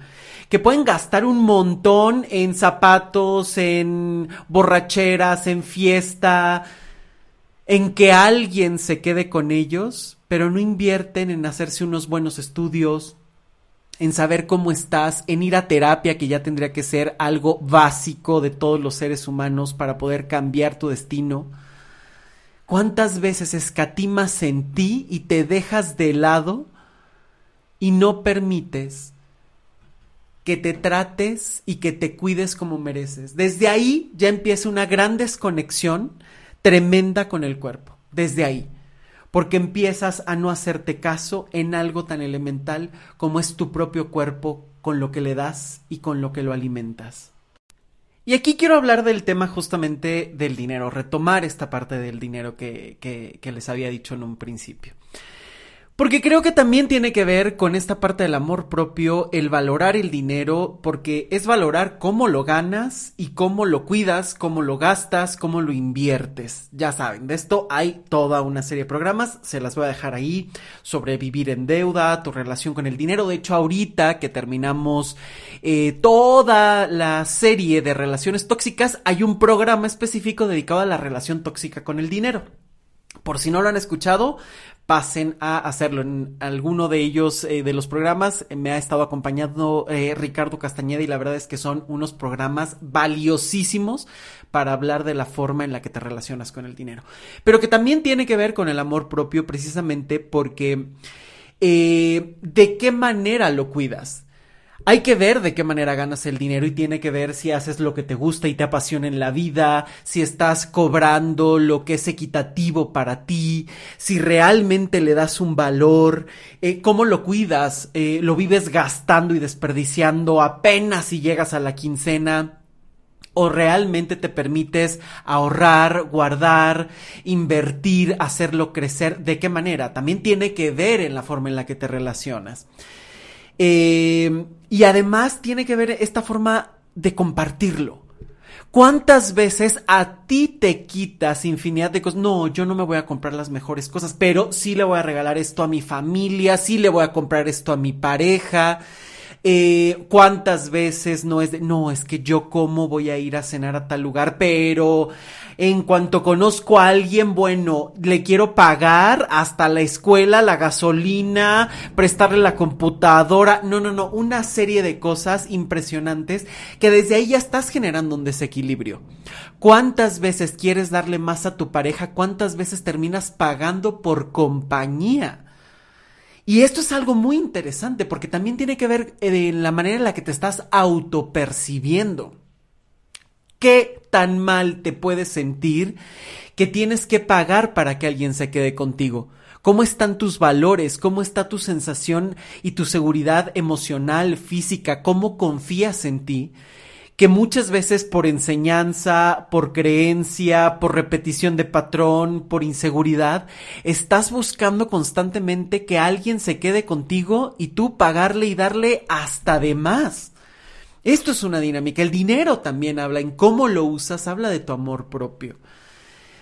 Que pueden gastar un montón en zapatos, en borracheras, en fiesta, en que alguien se quede con ellos, pero no invierten en hacerse unos buenos estudios, en saber cómo estás, en ir a terapia, que ya tendría que ser algo básico de todos los seres humanos para poder cambiar tu destino. ¿Cuántas veces escatimas en ti y te dejas de lado y no permites que te trates y que te cuides como mereces? Desde ahí ya empieza una gran desconexión tremenda con el cuerpo. Desde ahí porque empiezas a no hacerte caso en algo tan elemental como es tu propio cuerpo con lo que le das y con lo que lo alimentas. Y aquí quiero hablar del tema justamente del dinero, retomar esta parte del dinero que, que, les había dicho en un principio. Porque creo que también tiene que ver con esta parte del amor propio, el valorar el dinero, porque es valorar cómo lo ganas y cómo lo cuidas, cómo lo gastas, cómo lo inviertes. Ya saben, de esto hay toda una serie de programas, se las voy a dejar ahí, sobre vivir en deuda, tu relación con el dinero. De hecho, ahorita que terminamos eh, toda la serie de relaciones tóxicas, hay un programa específico dedicado a la relación tóxica con el dinero. Por si no lo han escuchado, pasen a hacerlo. En alguno de ellos, eh, de los programas, eh, me ha estado acompañando eh, Ricardo Castañeda y la verdad es que son unos programas valiosísimos para hablar de la forma en la que te relacionas con el dinero. Pero que también tiene que ver con el amor propio precisamente porque de qué manera lo cuidas. Hay que ver de qué manera ganas el dinero y tiene que ver si haces lo que te gusta y te apasiona en la vida, si estás cobrando lo que es equitativo para ti, si realmente le das un valor, eh, cómo lo cuidas, eh, lo vives gastando y desperdiciando apenas si llegas a la quincena o realmente te permites ahorrar, guardar, invertir, hacerlo crecer, ¿de qué manera? También tiene que ver en la forma en la que te relacionas. Eh, y además tiene que ver esta forma de compartirlo. ¿Cuántas veces a ti te quitas infinidad de cosas? No, yo no me voy a comprar las mejores cosas, pero sí le voy a regalar esto a mi familia, sí le voy a comprar esto a mi pareja. Eh, ¿Cuántas veces no es de, no, es que yo cómo voy a ir a cenar a tal lugar, pero en cuanto conozco a alguien, bueno, le quiero pagar hasta la escuela, la gasolina, prestarle la computadora, no, no, no, una serie de cosas impresionantes que desde ahí ya estás generando un desequilibrio. ¿Cuántas veces quieres darle más a tu pareja? ¿Cuántas veces terminas pagando por compañía? Y esto es algo muy interesante porque también tiene que ver en eh, la manera en la que te estás autopercibiendo. ¿Qué tan mal te puedes sentir que tienes que pagar para que alguien se quede contigo? ¿Cómo están tus valores? ¿Cómo está tu sensación y tu seguridad emocional, física? ¿Cómo confías en ti? Que muchas veces por enseñanza, por creencia, por repetición de patrón, por inseguridad, estás buscando constantemente que alguien se quede contigo y tú pagarle y darle hasta de más. Esto es una dinámica. El dinero también habla en cómo lo usas, habla de tu amor propio.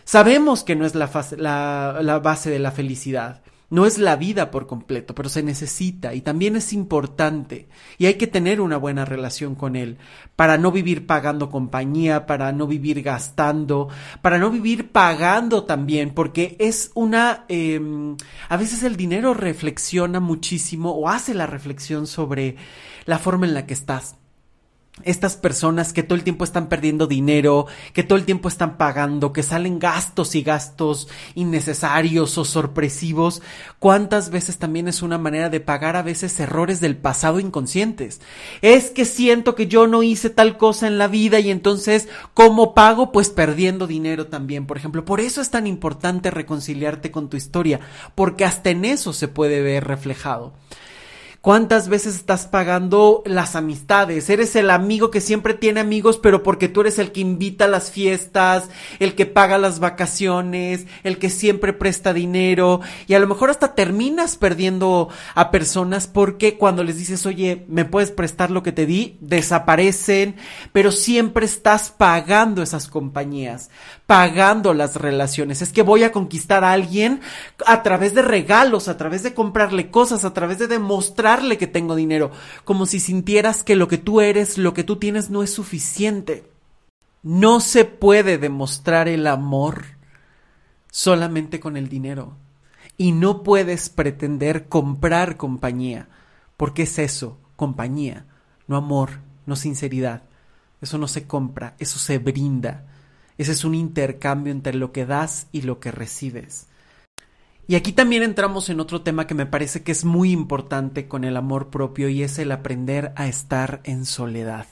Sabemos que no es la, la base de la felicidad. No es la vida por completo, pero se necesita y también es importante. Y hay que tener una buena relación con él para no vivir pagando compañía, para no vivir gastando, para no vivir pagando también, porque es una... Em, a veces el dinero reflexiona muchísimo o hace la reflexión sobre la forma en la que estás estas personas que todo el tiempo están perdiendo dinero, que todo el tiempo están pagando, que salen gastos y gastos innecesarios o sorpresivos, cuántas veces también es una manera de pagar a veces errores del pasado inconscientes. Es que siento que yo no hice tal cosa en la vida y entonces, ¿cómo pago? Pues perdiendo dinero también, por ejemplo. Por eso es tan importante reconciliarte con tu historia, porque hasta en eso se puede ver reflejado. ¿Cuántas veces estás pagando las amistades? Eres el amigo que siempre tiene amigos, pero porque tú eres el que invita a las fiestas, el que paga las vacaciones, el que siempre presta dinero y a lo mejor hasta terminas perdiendo a personas porque cuando les dices, oye, ¿me puedes prestar lo que te di? Desaparecen, pero siempre estás pagando esas compañías, pagando las relaciones. Es que voy a conquistar a alguien a través de regalos, a través de comprarle cosas, a través de demostrar que tengo dinero, como si sintieras que lo que tú eres, lo que tú tienes no es suficiente. No se puede demostrar el amor solamente con el dinero. Y no puedes pretender comprar compañía, porque es eso, compañía, no amor, no sinceridad. Eso no se compra, eso se brinda. Ese es un intercambio entre lo que das y lo que recibes. Y aquí también entramos en otro tema que me parece que es muy importante con el amor propio y es el aprender a estar en soledad.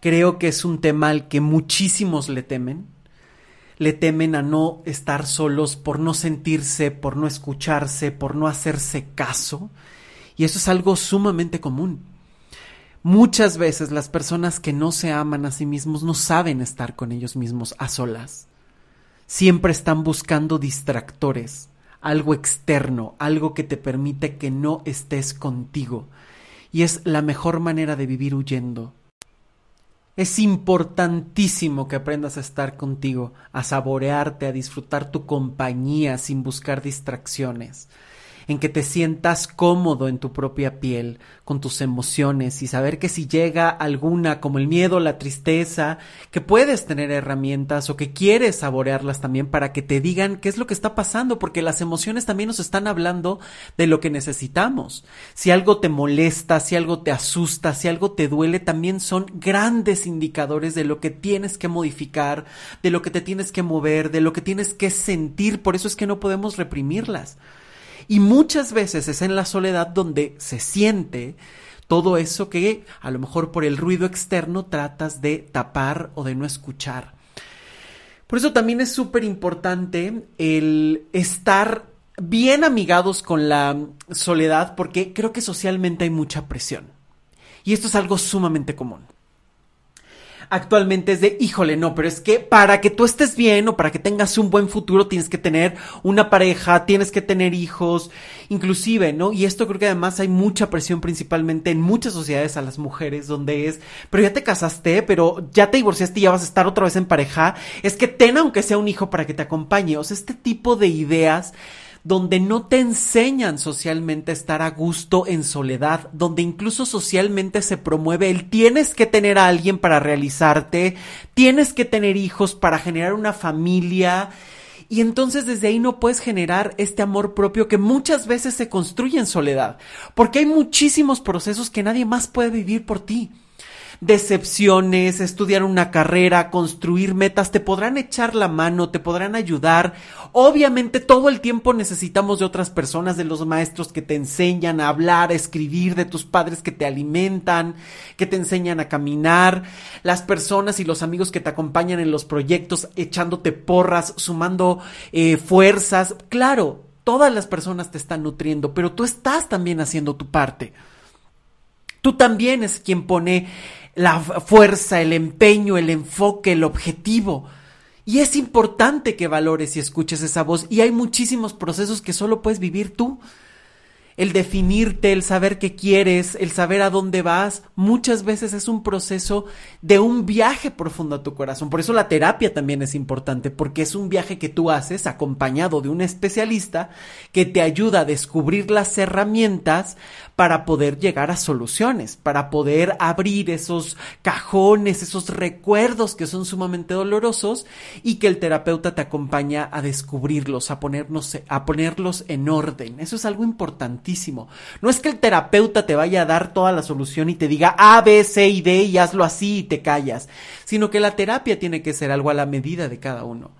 Creo que es un tema al que muchísimos le temen. Le temen a no estar solos por no sentirse, por no escucharse, por no hacerse caso. Y eso es algo sumamente común. Muchas veces las personas que no se aman a sí mismos no saben estar con ellos mismos a solas siempre están buscando distractores, algo externo, algo que te permite que no estés contigo. Y es la mejor manera de vivir huyendo. Es importantísimo que aprendas a estar contigo, a saborearte, a disfrutar tu compañía sin buscar distracciones en que te sientas cómodo en tu propia piel, con tus emociones y saber que si llega alguna como el miedo, la tristeza, que puedes tener herramientas o que quieres saborearlas también para que te digan qué es lo que está pasando, porque las emociones también nos están hablando de lo que necesitamos. Si algo te molesta, si algo te asusta, si algo te duele, también son grandes indicadores de lo que tienes que modificar, de lo que te tienes que mover, de lo que tienes que sentir, por eso es que no podemos reprimirlas. Y muchas veces es en la soledad donde se siente todo eso que a lo mejor por el ruido externo tratas de tapar o de no escuchar. Por eso también es súper importante el estar bien amigados con la soledad porque creo que socialmente hay mucha presión. Y esto es algo sumamente común. Actualmente es de, híjole, no, pero es que para que tú estés bien o para que tengas un buen futuro tienes que tener una pareja, tienes que tener hijos, inclusive, ¿no? Y esto creo que además hay mucha presión principalmente en muchas sociedades a las mujeres donde es, pero ya te casaste, pero ya te divorciaste y ya vas a estar otra vez en pareja, es que ten aunque sea un hijo para que te acompañe, o sea, este tipo de ideas donde no te enseñan socialmente a estar a gusto en soledad, donde incluso socialmente se promueve el tienes que tener a alguien para realizarte, tienes que tener hijos para generar una familia, y entonces desde ahí no puedes generar este amor propio que muchas veces se construye en soledad, porque hay muchísimos procesos que nadie más puede vivir por ti decepciones, estudiar una carrera, construir metas, te podrán echar la mano, te podrán ayudar. Obviamente todo el tiempo necesitamos de otras personas, de los maestros que te enseñan a hablar, a escribir, de tus padres que te alimentan, que te enseñan a caminar, las personas y los amigos que te acompañan en los proyectos, echándote porras, sumando eh, fuerzas. Claro, todas las personas te están nutriendo, pero tú estás también haciendo tu parte. Tú también es quien pone la fuerza, el empeño, el enfoque, el objetivo. Y es importante que valores y escuches esa voz. Y hay muchísimos procesos que solo puedes vivir tú el definirte, el saber qué quieres, el saber a dónde vas, muchas veces es un proceso de un viaje profundo a tu corazón. Por eso la terapia también es importante, porque es un viaje que tú haces acompañado de un especialista que te ayuda a descubrir las herramientas para poder llegar a soluciones, para poder abrir esos cajones, esos recuerdos que son sumamente dolorosos y que el terapeuta te acompaña a descubrirlos, a ponernos, a ponerlos en orden. Eso es algo importante no es que el terapeuta te vaya a dar toda la solución y te diga A, B, C y D y hazlo así y te callas, sino que la terapia tiene que ser algo a la medida de cada uno.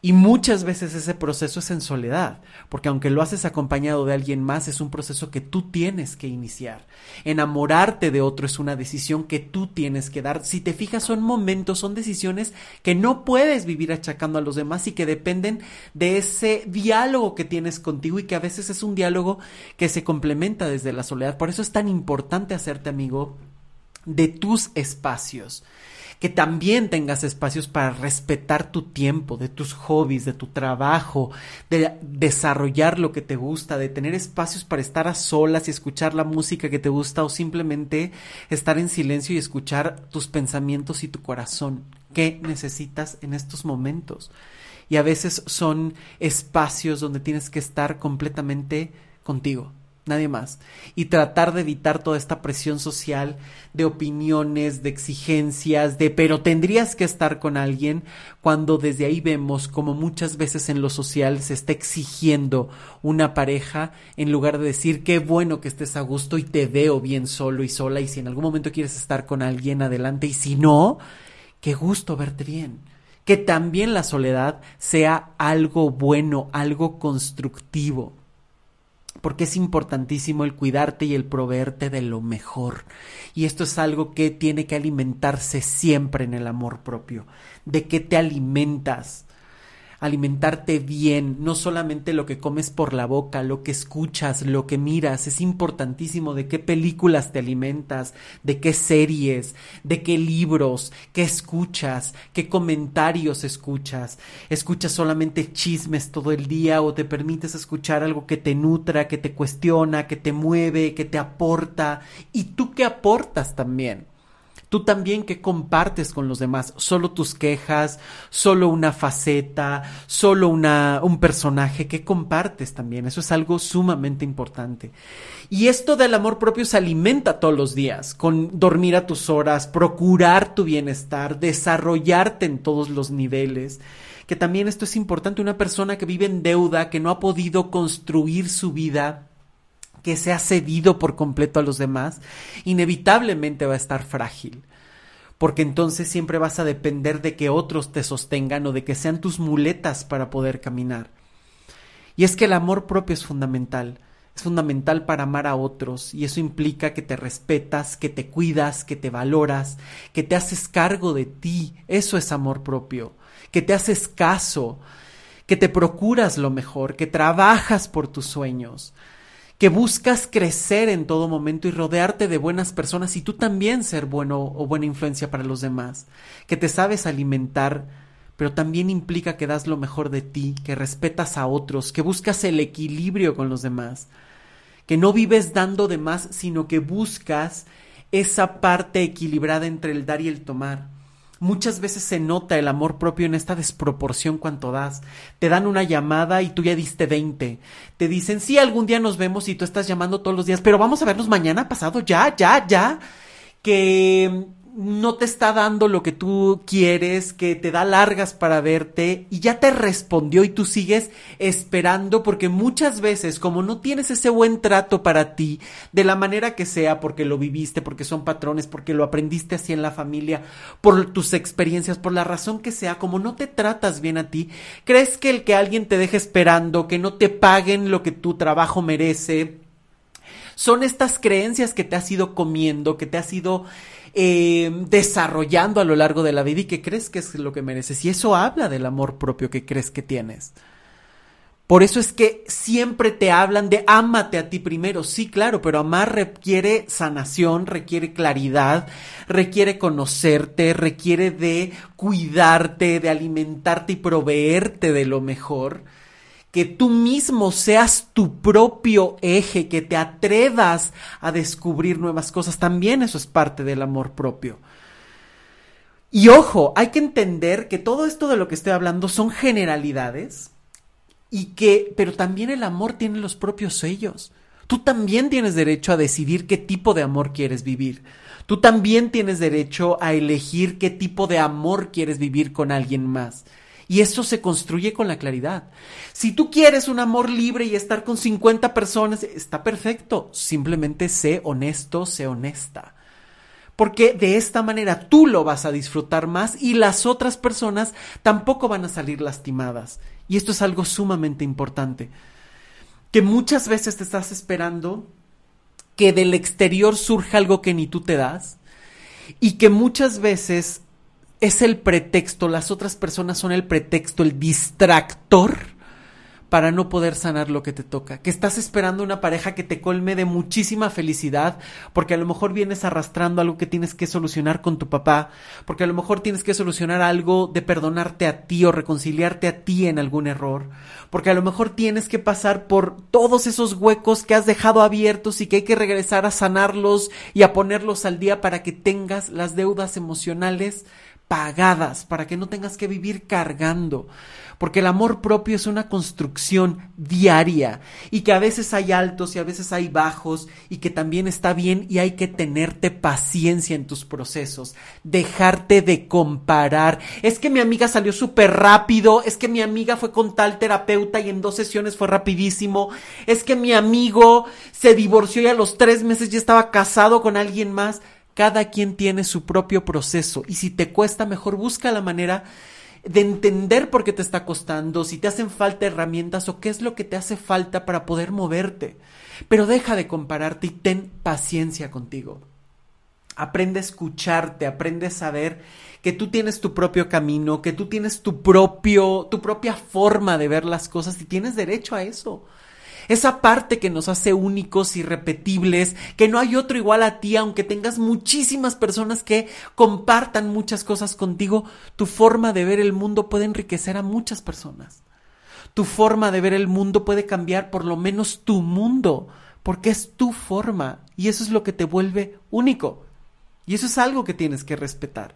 Y muchas veces ese proceso es en soledad, porque aunque lo haces acompañado de alguien más, es un proceso que tú tienes que iniciar. Enamorarte de otro es una decisión que tú tienes que dar. Si te fijas, son momentos, son decisiones que no puedes vivir achacando a los demás y que dependen de ese diálogo que tienes contigo y que a veces es un diálogo que se complementa desde la soledad. Por eso es tan importante hacerte amigo de tus espacios que también tengas espacios para respetar tu tiempo, de tus hobbies, de tu trabajo, de desarrollar lo que te gusta, de tener espacios para estar a solas y escuchar la música que te gusta o simplemente estar en silencio y escuchar tus pensamientos y tu corazón. ¿Qué necesitas en estos momentos? Y a veces son espacios donde tienes que estar completamente contigo nadie más. Y tratar de evitar toda esta presión social de opiniones, de exigencias, de pero tendrías que estar con alguien, cuando desde ahí vemos como muchas veces en lo social se está exigiendo una pareja en lugar de decir qué bueno que estés a gusto y te veo bien solo y sola y si en algún momento quieres estar con alguien adelante y si no, qué gusto verte bien que también la soledad sea algo bueno, algo constructivo porque es importantísimo el cuidarte y el proveerte de lo mejor. Y esto es algo que tiene que alimentarse siempre en el amor propio. ¿De qué te alimentas? Alimentarte bien, no solamente lo que comes por la boca, lo que escuchas, lo que miras, es importantísimo de qué películas te alimentas, de qué series, de qué libros, qué escuchas, qué comentarios escuchas, escuchas solamente chismes todo el día o te permites escuchar algo que te nutra, que te cuestiona, que te mueve, que te aporta. Y tú qué aportas también. Tú también que compartes con los demás, solo tus quejas, solo una faceta, solo una, un personaje que compartes también. Eso es algo sumamente importante. Y esto del amor propio se alimenta todos los días, con dormir a tus horas, procurar tu bienestar, desarrollarte en todos los niveles que también esto es importante, una persona que vive en deuda, que no ha podido construir su vida que se ha cedido por completo a los demás, inevitablemente va a estar frágil. Porque entonces siempre vas a depender de que otros te sostengan o de que sean tus muletas para poder caminar. Y es que el amor propio es fundamental. Es fundamental para amar a otros y eso implica que te respetas, que te cuidas, que te valoras, que te haces cargo de ti. Eso es amor propio. Que te haces caso, que te procuras lo mejor, que trabajas por tus sueños que buscas crecer en todo momento y rodearte de buenas personas y tú también ser bueno o buena influencia para los demás, que te sabes alimentar, pero también implica que das lo mejor de ti, que respetas a otros, que buscas el equilibrio con los demás, que no vives dando de más, sino que buscas esa parte equilibrada entre el dar y el tomar. Muchas veces se nota el amor propio en esta desproporción cuanto das. Te dan una llamada y tú ya diste 20. Te dicen, sí, algún día nos vemos y tú estás llamando todos los días, pero vamos a vernos mañana pasado, ya, ya, ya. Que no te está dando lo que tú quieres, que te da largas para verte y ya te respondió y tú sigues esperando porque muchas veces como no tienes ese buen trato para ti, de la manera que sea, porque lo viviste, porque son patrones, porque lo aprendiste así en la familia, por tus experiencias, por la razón que sea, como no te tratas bien a ti, crees que el que alguien te deje esperando, que no te paguen lo que tu trabajo merece, son estas creencias que te has ido comiendo, que te has ido eh, desarrollando a lo largo de la vida y que crees que es lo que mereces. Y eso habla del amor propio que crees que tienes. Por eso es que siempre te hablan de ámate a ti primero. Sí, claro, pero amar requiere sanación, requiere claridad, requiere conocerte, requiere de cuidarte, de alimentarte y proveerte de lo mejor que tú mismo seas tu propio eje, que te atrevas a descubrir nuevas cosas, también eso es parte del amor propio. Y ojo, hay que entender que todo esto de lo que estoy hablando son generalidades y que, pero también el amor tiene los propios sellos. Tú también tienes derecho a decidir qué tipo de amor quieres vivir. Tú también tienes derecho a elegir qué tipo de amor quieres vivir con alguien más. Y eso se construye con la claridad. Si tú quieres un amor libre y estar con 50 personas, está perfecto. Simplemente sé honesto, sé honesta. Porque de esta manera tú lo vas a disfrutar más y las otras personas tampoco van a salir lastimadas. Y esto es algo sumamente importante. Que muchas veces te estás esperando que del exterior surja algo que ni tú te das y que muchas veces es el pretexto, las otras personas son el pretexto, el distractor para no poder sanar lo que te toca, que estás esperando una pareja que te colme de muchísima felicidad, porque a lo mejor vienes arrastrando algo que tienes que solucionar con tu papá, porque a lo mejor tienes que solucionar algo de perdonarte a ti o reconciliarte a ti en algún error, porque a lo mejor tienes que pasar por todos esos huecos que has dejado abiertos y que hay que regresar a sanarlos y a ponerlos al día para que tengas las deudas emocionales pagadas, para que no tengas que vivir cargando, porque el amor propio es una construcción diaria y que a veces hay altos y a veces hay bajos y que también está bien y hay que tenerte paciencia en tus procesos, dejarte de comparar. Es que mi amiga salió súper rápido, es que mi amiga fue con tal terapeuta y en dos sesiones fue rapidísimo, es que mi amigo se divorció y a los tres meses ya estaba casado con alguien más. Cada quien tiene su propio proceso y si te cuesta mejor busca la manera de entender por qué te está costando, si te hacen falta herramientas o qué es lo que te hace falta para poder moverte. Pero deja de compararte y ten paciencia contigo. Aprende a escucharte, aprende a saber que tú tienes tu propio camino, que tú tienes tu propio, tu propia forma de ver las cosas y tienes derecho a eso esa parte que nos hace únicos, irrepetibles, que no hay otro igual a ti, aunque tengas muchísimas personas que compartan muchas cosas contigo, tu forma de ver el mundo puede enriquecer a muchas personas. Tu forma de ver el mundo puede cambiar por lo menos tu mundo, porque es tu forma y eso es lo que te vuelve único. Y eso es algo que tienes que respetar.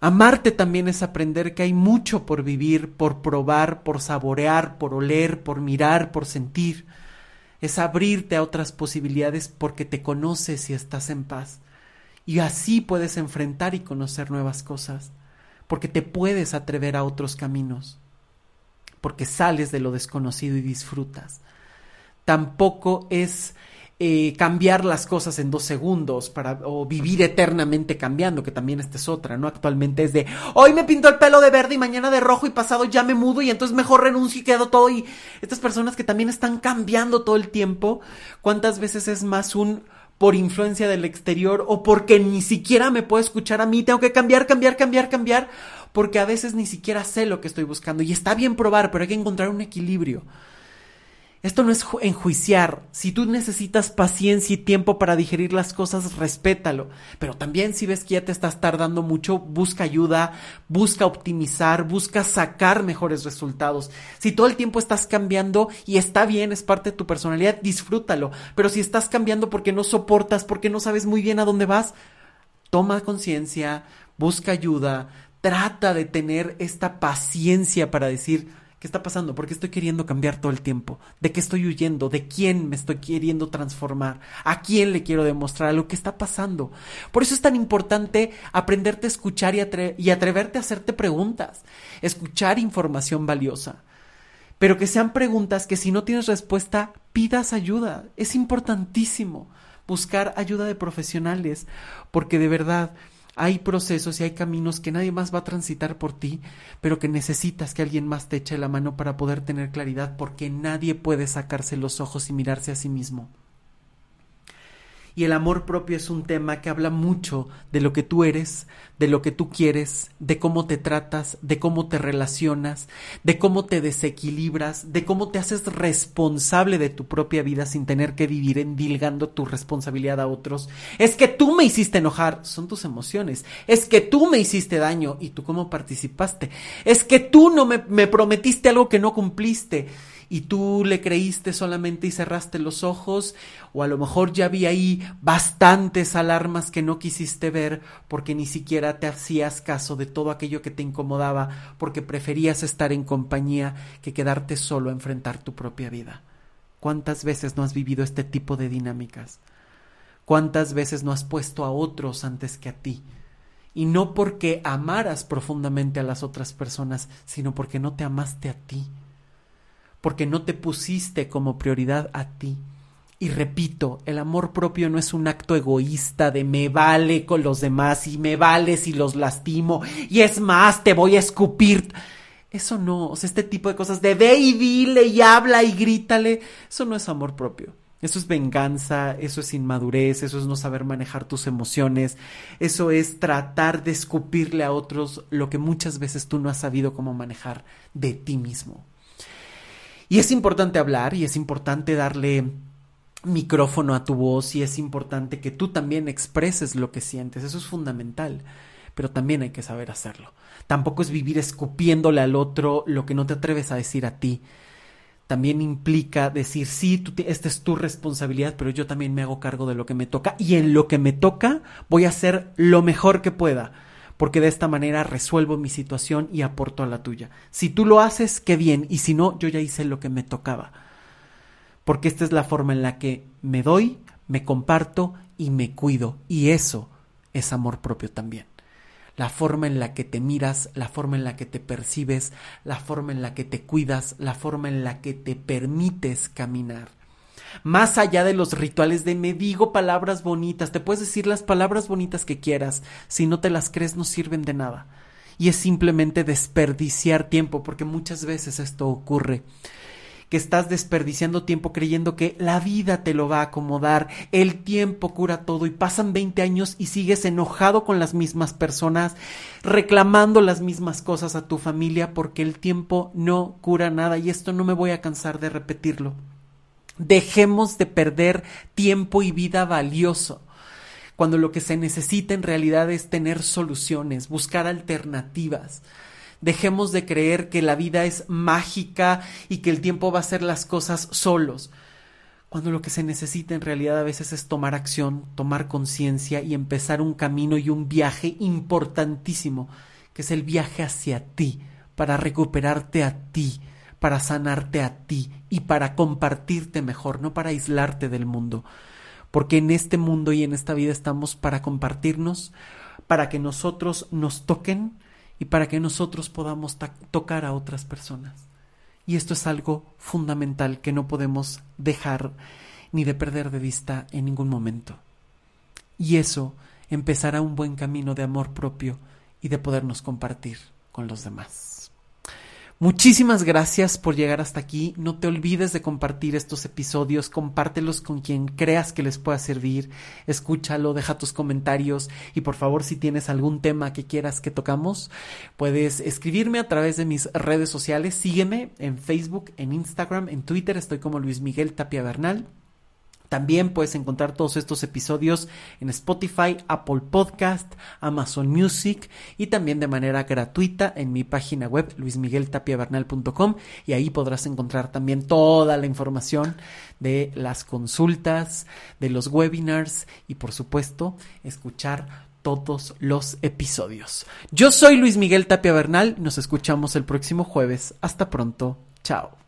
Amarte también es aprender que hay mucho por vivir, por probar, por saborear, por oler, por mirar, por sentir. Es abrirte a otras posibilidades porque te conoces y estás en paz. Y así puedes enfrentar y conocer nuevas cosas, porque te puedes atrever a otros caminos, porque sales de lo desconocido y disfrutas. Tampoco es eh, cambiar las cosas en dos segundos para, o vivir eternamente cambiando, que también esta es otra, ¿no? Actualmente es de, hoy me pinto el pelo de verde y mañana de rojo y pasado ya me mudo y entonces mejor renuncio y quedo todo y estas personas que también están cambiando todo el tiempo, ¿cuántas veces es más un por influencia del exterior o porque ni siquiera me puedo escuchar a mí, tengo que cambiar, cambiar, cambiar, cambiar, porque a veces ni siquiera sé lo que estoy buscando. Y está bien probar, pero hay que encontrar un equilibrio Esto no es enjuiciar. Si tú necesitas paciencia y tiempo para digerir las cosas, respétalo. Pero también si ves que ya te estás tardando mucho, busca ayuda, busca optimizar, busca sacar mejores resultados. Si todo el tiempo estás cambiando y está bien, es parte de tu personalidad, disfrútalo. Pero si estás cambiando porque no soportas, porque no sabes muy bien a dónde vas, toma conciencia, busca ayuda, trata de tener esta paciencia para decir, ¿Qué está pasando? ¿Por qué estoy queriendo cambiar todo el tiempo? ¿De qué estoy huyendo? ¿De quién me estoy queriendo transformar? ¿A quién le quiero demostrar lo que está pasando? Por eso es tan importante aprenderte a escuchar y, y atreverte a hacerte preguntas, escuchar información valiosa. Pero que sean preguntas que si no tienes respuesta, pidas ayuda. Es importantísimo buscar ayuda de profesionales, porque de verdad hay procesos y hay caminos que nadie más va a transitar por ti, pero que necesitas que alguien más te eche la mano para poder tener claridad, porque nadie puede sacarse los ojos y mirarse a sí mismo. Y el amor propio es un tema que habla mucho de lo que tú eres, de lo que tú quieres, de cómo te tratas, de cómo te relacionas, de cómo te desequilibras, de cómo te haces responsable de tu propia vida sin tener que vivir endilgando tu responsabilidad a otros. Es que tú me hiciste enojar, son tus emociones. Es que tú me hiciste daño y tú cómo participaste. Es que tú no me, me prometiste algo que no cumpliste y tú le creíste solamente y cerraste los ojos, o a lo mejor ya había ahí bastantes alarmas que no quisiste ver porque ni siquiera te hacías caso de todo aquello que te incomodaba, porque preferías estar en compañía que quedarte solo a enfrentar tu propia vida. ¿Cuántas veces no has vivido este tipo de dinámicas? ¿Cuántas veces no has puesto a otros antes que a ti? Y no porque amaras profundamente a las otras personas, sino porque no te amaste a ti porque no te pusiste como prioridad a ti. Y repito, el amor propio no es un acto egoísta de me vale con los demás y me vale si los lastimo y es más, te voy a escupir. Eso no, o sea, este tipo de cosas de ve y dile y habla y grítale, eso no es amor propio. Eso es venganza, eso es inmadurez, eso es no saber manejar tus emociones, eso es tratar de escupirle a otros lo que muchas veces tú no has sabido cómo manejar de ti mismo. Y es importante hablar y es importante darle micrófono a tu voz y es importante que tú también expreses lo que sientes. Eso es fundamental. Pero también hay que saber hacerlo. Tampoco es vivir escupiéndole al otro lo que no te atreves a decir a ti. También implica decir, sí, esta es tu responsabilidad, pero yo también me hago cargo de lo que me toca y en lo que me toca voy a hacer lo mejor que pueda porque de esta manera resuelvo mi situación y aporto a la tuya. Si tú lo haces, qué bien, y si no, yo ya hice lo que me tocaba. Porque esta es la forma en la que me doy, me comparto y me cuido, y eso es amor propio también. La forma en la que te miras, la forma en la que te percibes, la forma en la que te cuidas, la forma en la que te permites caminar más allá de los rituales de me digo palabras bonitas, te puedes decir las palabras bonitas que quieras, si no te las crees no sirven de nada. Y es simplemente desperdiciar tiempo, porque muchas veces esto ocurre que estás desperdiciando tiempo creyendo que la vida te lo va a acomodar, el tiempo cura todo y pasan 20 años y sigues enojado con las mismas personas, reclamando las mismas cosas a tu familia porque el tiempo no cura nada y esto no me voy a cansar de repetirlo. Dejemos de perder tiempo y vida valioso cuando lo que se necesita en realidad es tener soluciones, buscar alternativas. Dejemos de creer que la vida es mágica y que el tiempo va a hacer las cosas solos, cuando lo que se necesita en realidad a veces es tomar acción, tomar conciencia y empezar un camino y un viaje importantísimo, que es el viaje hacia ti, para recuperarte a ti, para sanarte a ti y para compartirte mejor, no para aislarte del mundo. Porque en este mundo y en esta vida estamos para compartirnos, para que nosotros nos toquen y para que nosotros podamos tocar a otras personas. Y esto es algo fundamental que no podemos dejar ni de perder de vista en ningún momento. Y eso empezará un buen camino de amor propio y de podernos compartir con los demás. Muchísimas gracias por llegar hasta aquí. No te olvides de compartir estos episodios, compártelos con quien creas que les pueda servir. Escúchalo, deja tus comentarios y por favor si tienes algún tema que quieras que tocamos, puedes escribirme a través de mis redes sociales. Sígueme en Facebook, en Instagram, en Twitter. Estoy como Luis Miguel Tapia Bernal. También puedes encontrar todos estos episodios en Spotify, Apple Podcast, Amazon Music y también de manera gratuita en mi página web luismigueltapiavernal.com y ahí podrás encontrar también toda la información de las consultas, de los webinars y por supuesto escuchar todos los episodios. Yo soy Luis Miguel Tapia Bernal, nos escuchamos el próximo jueves. Hasta pronto. Chao.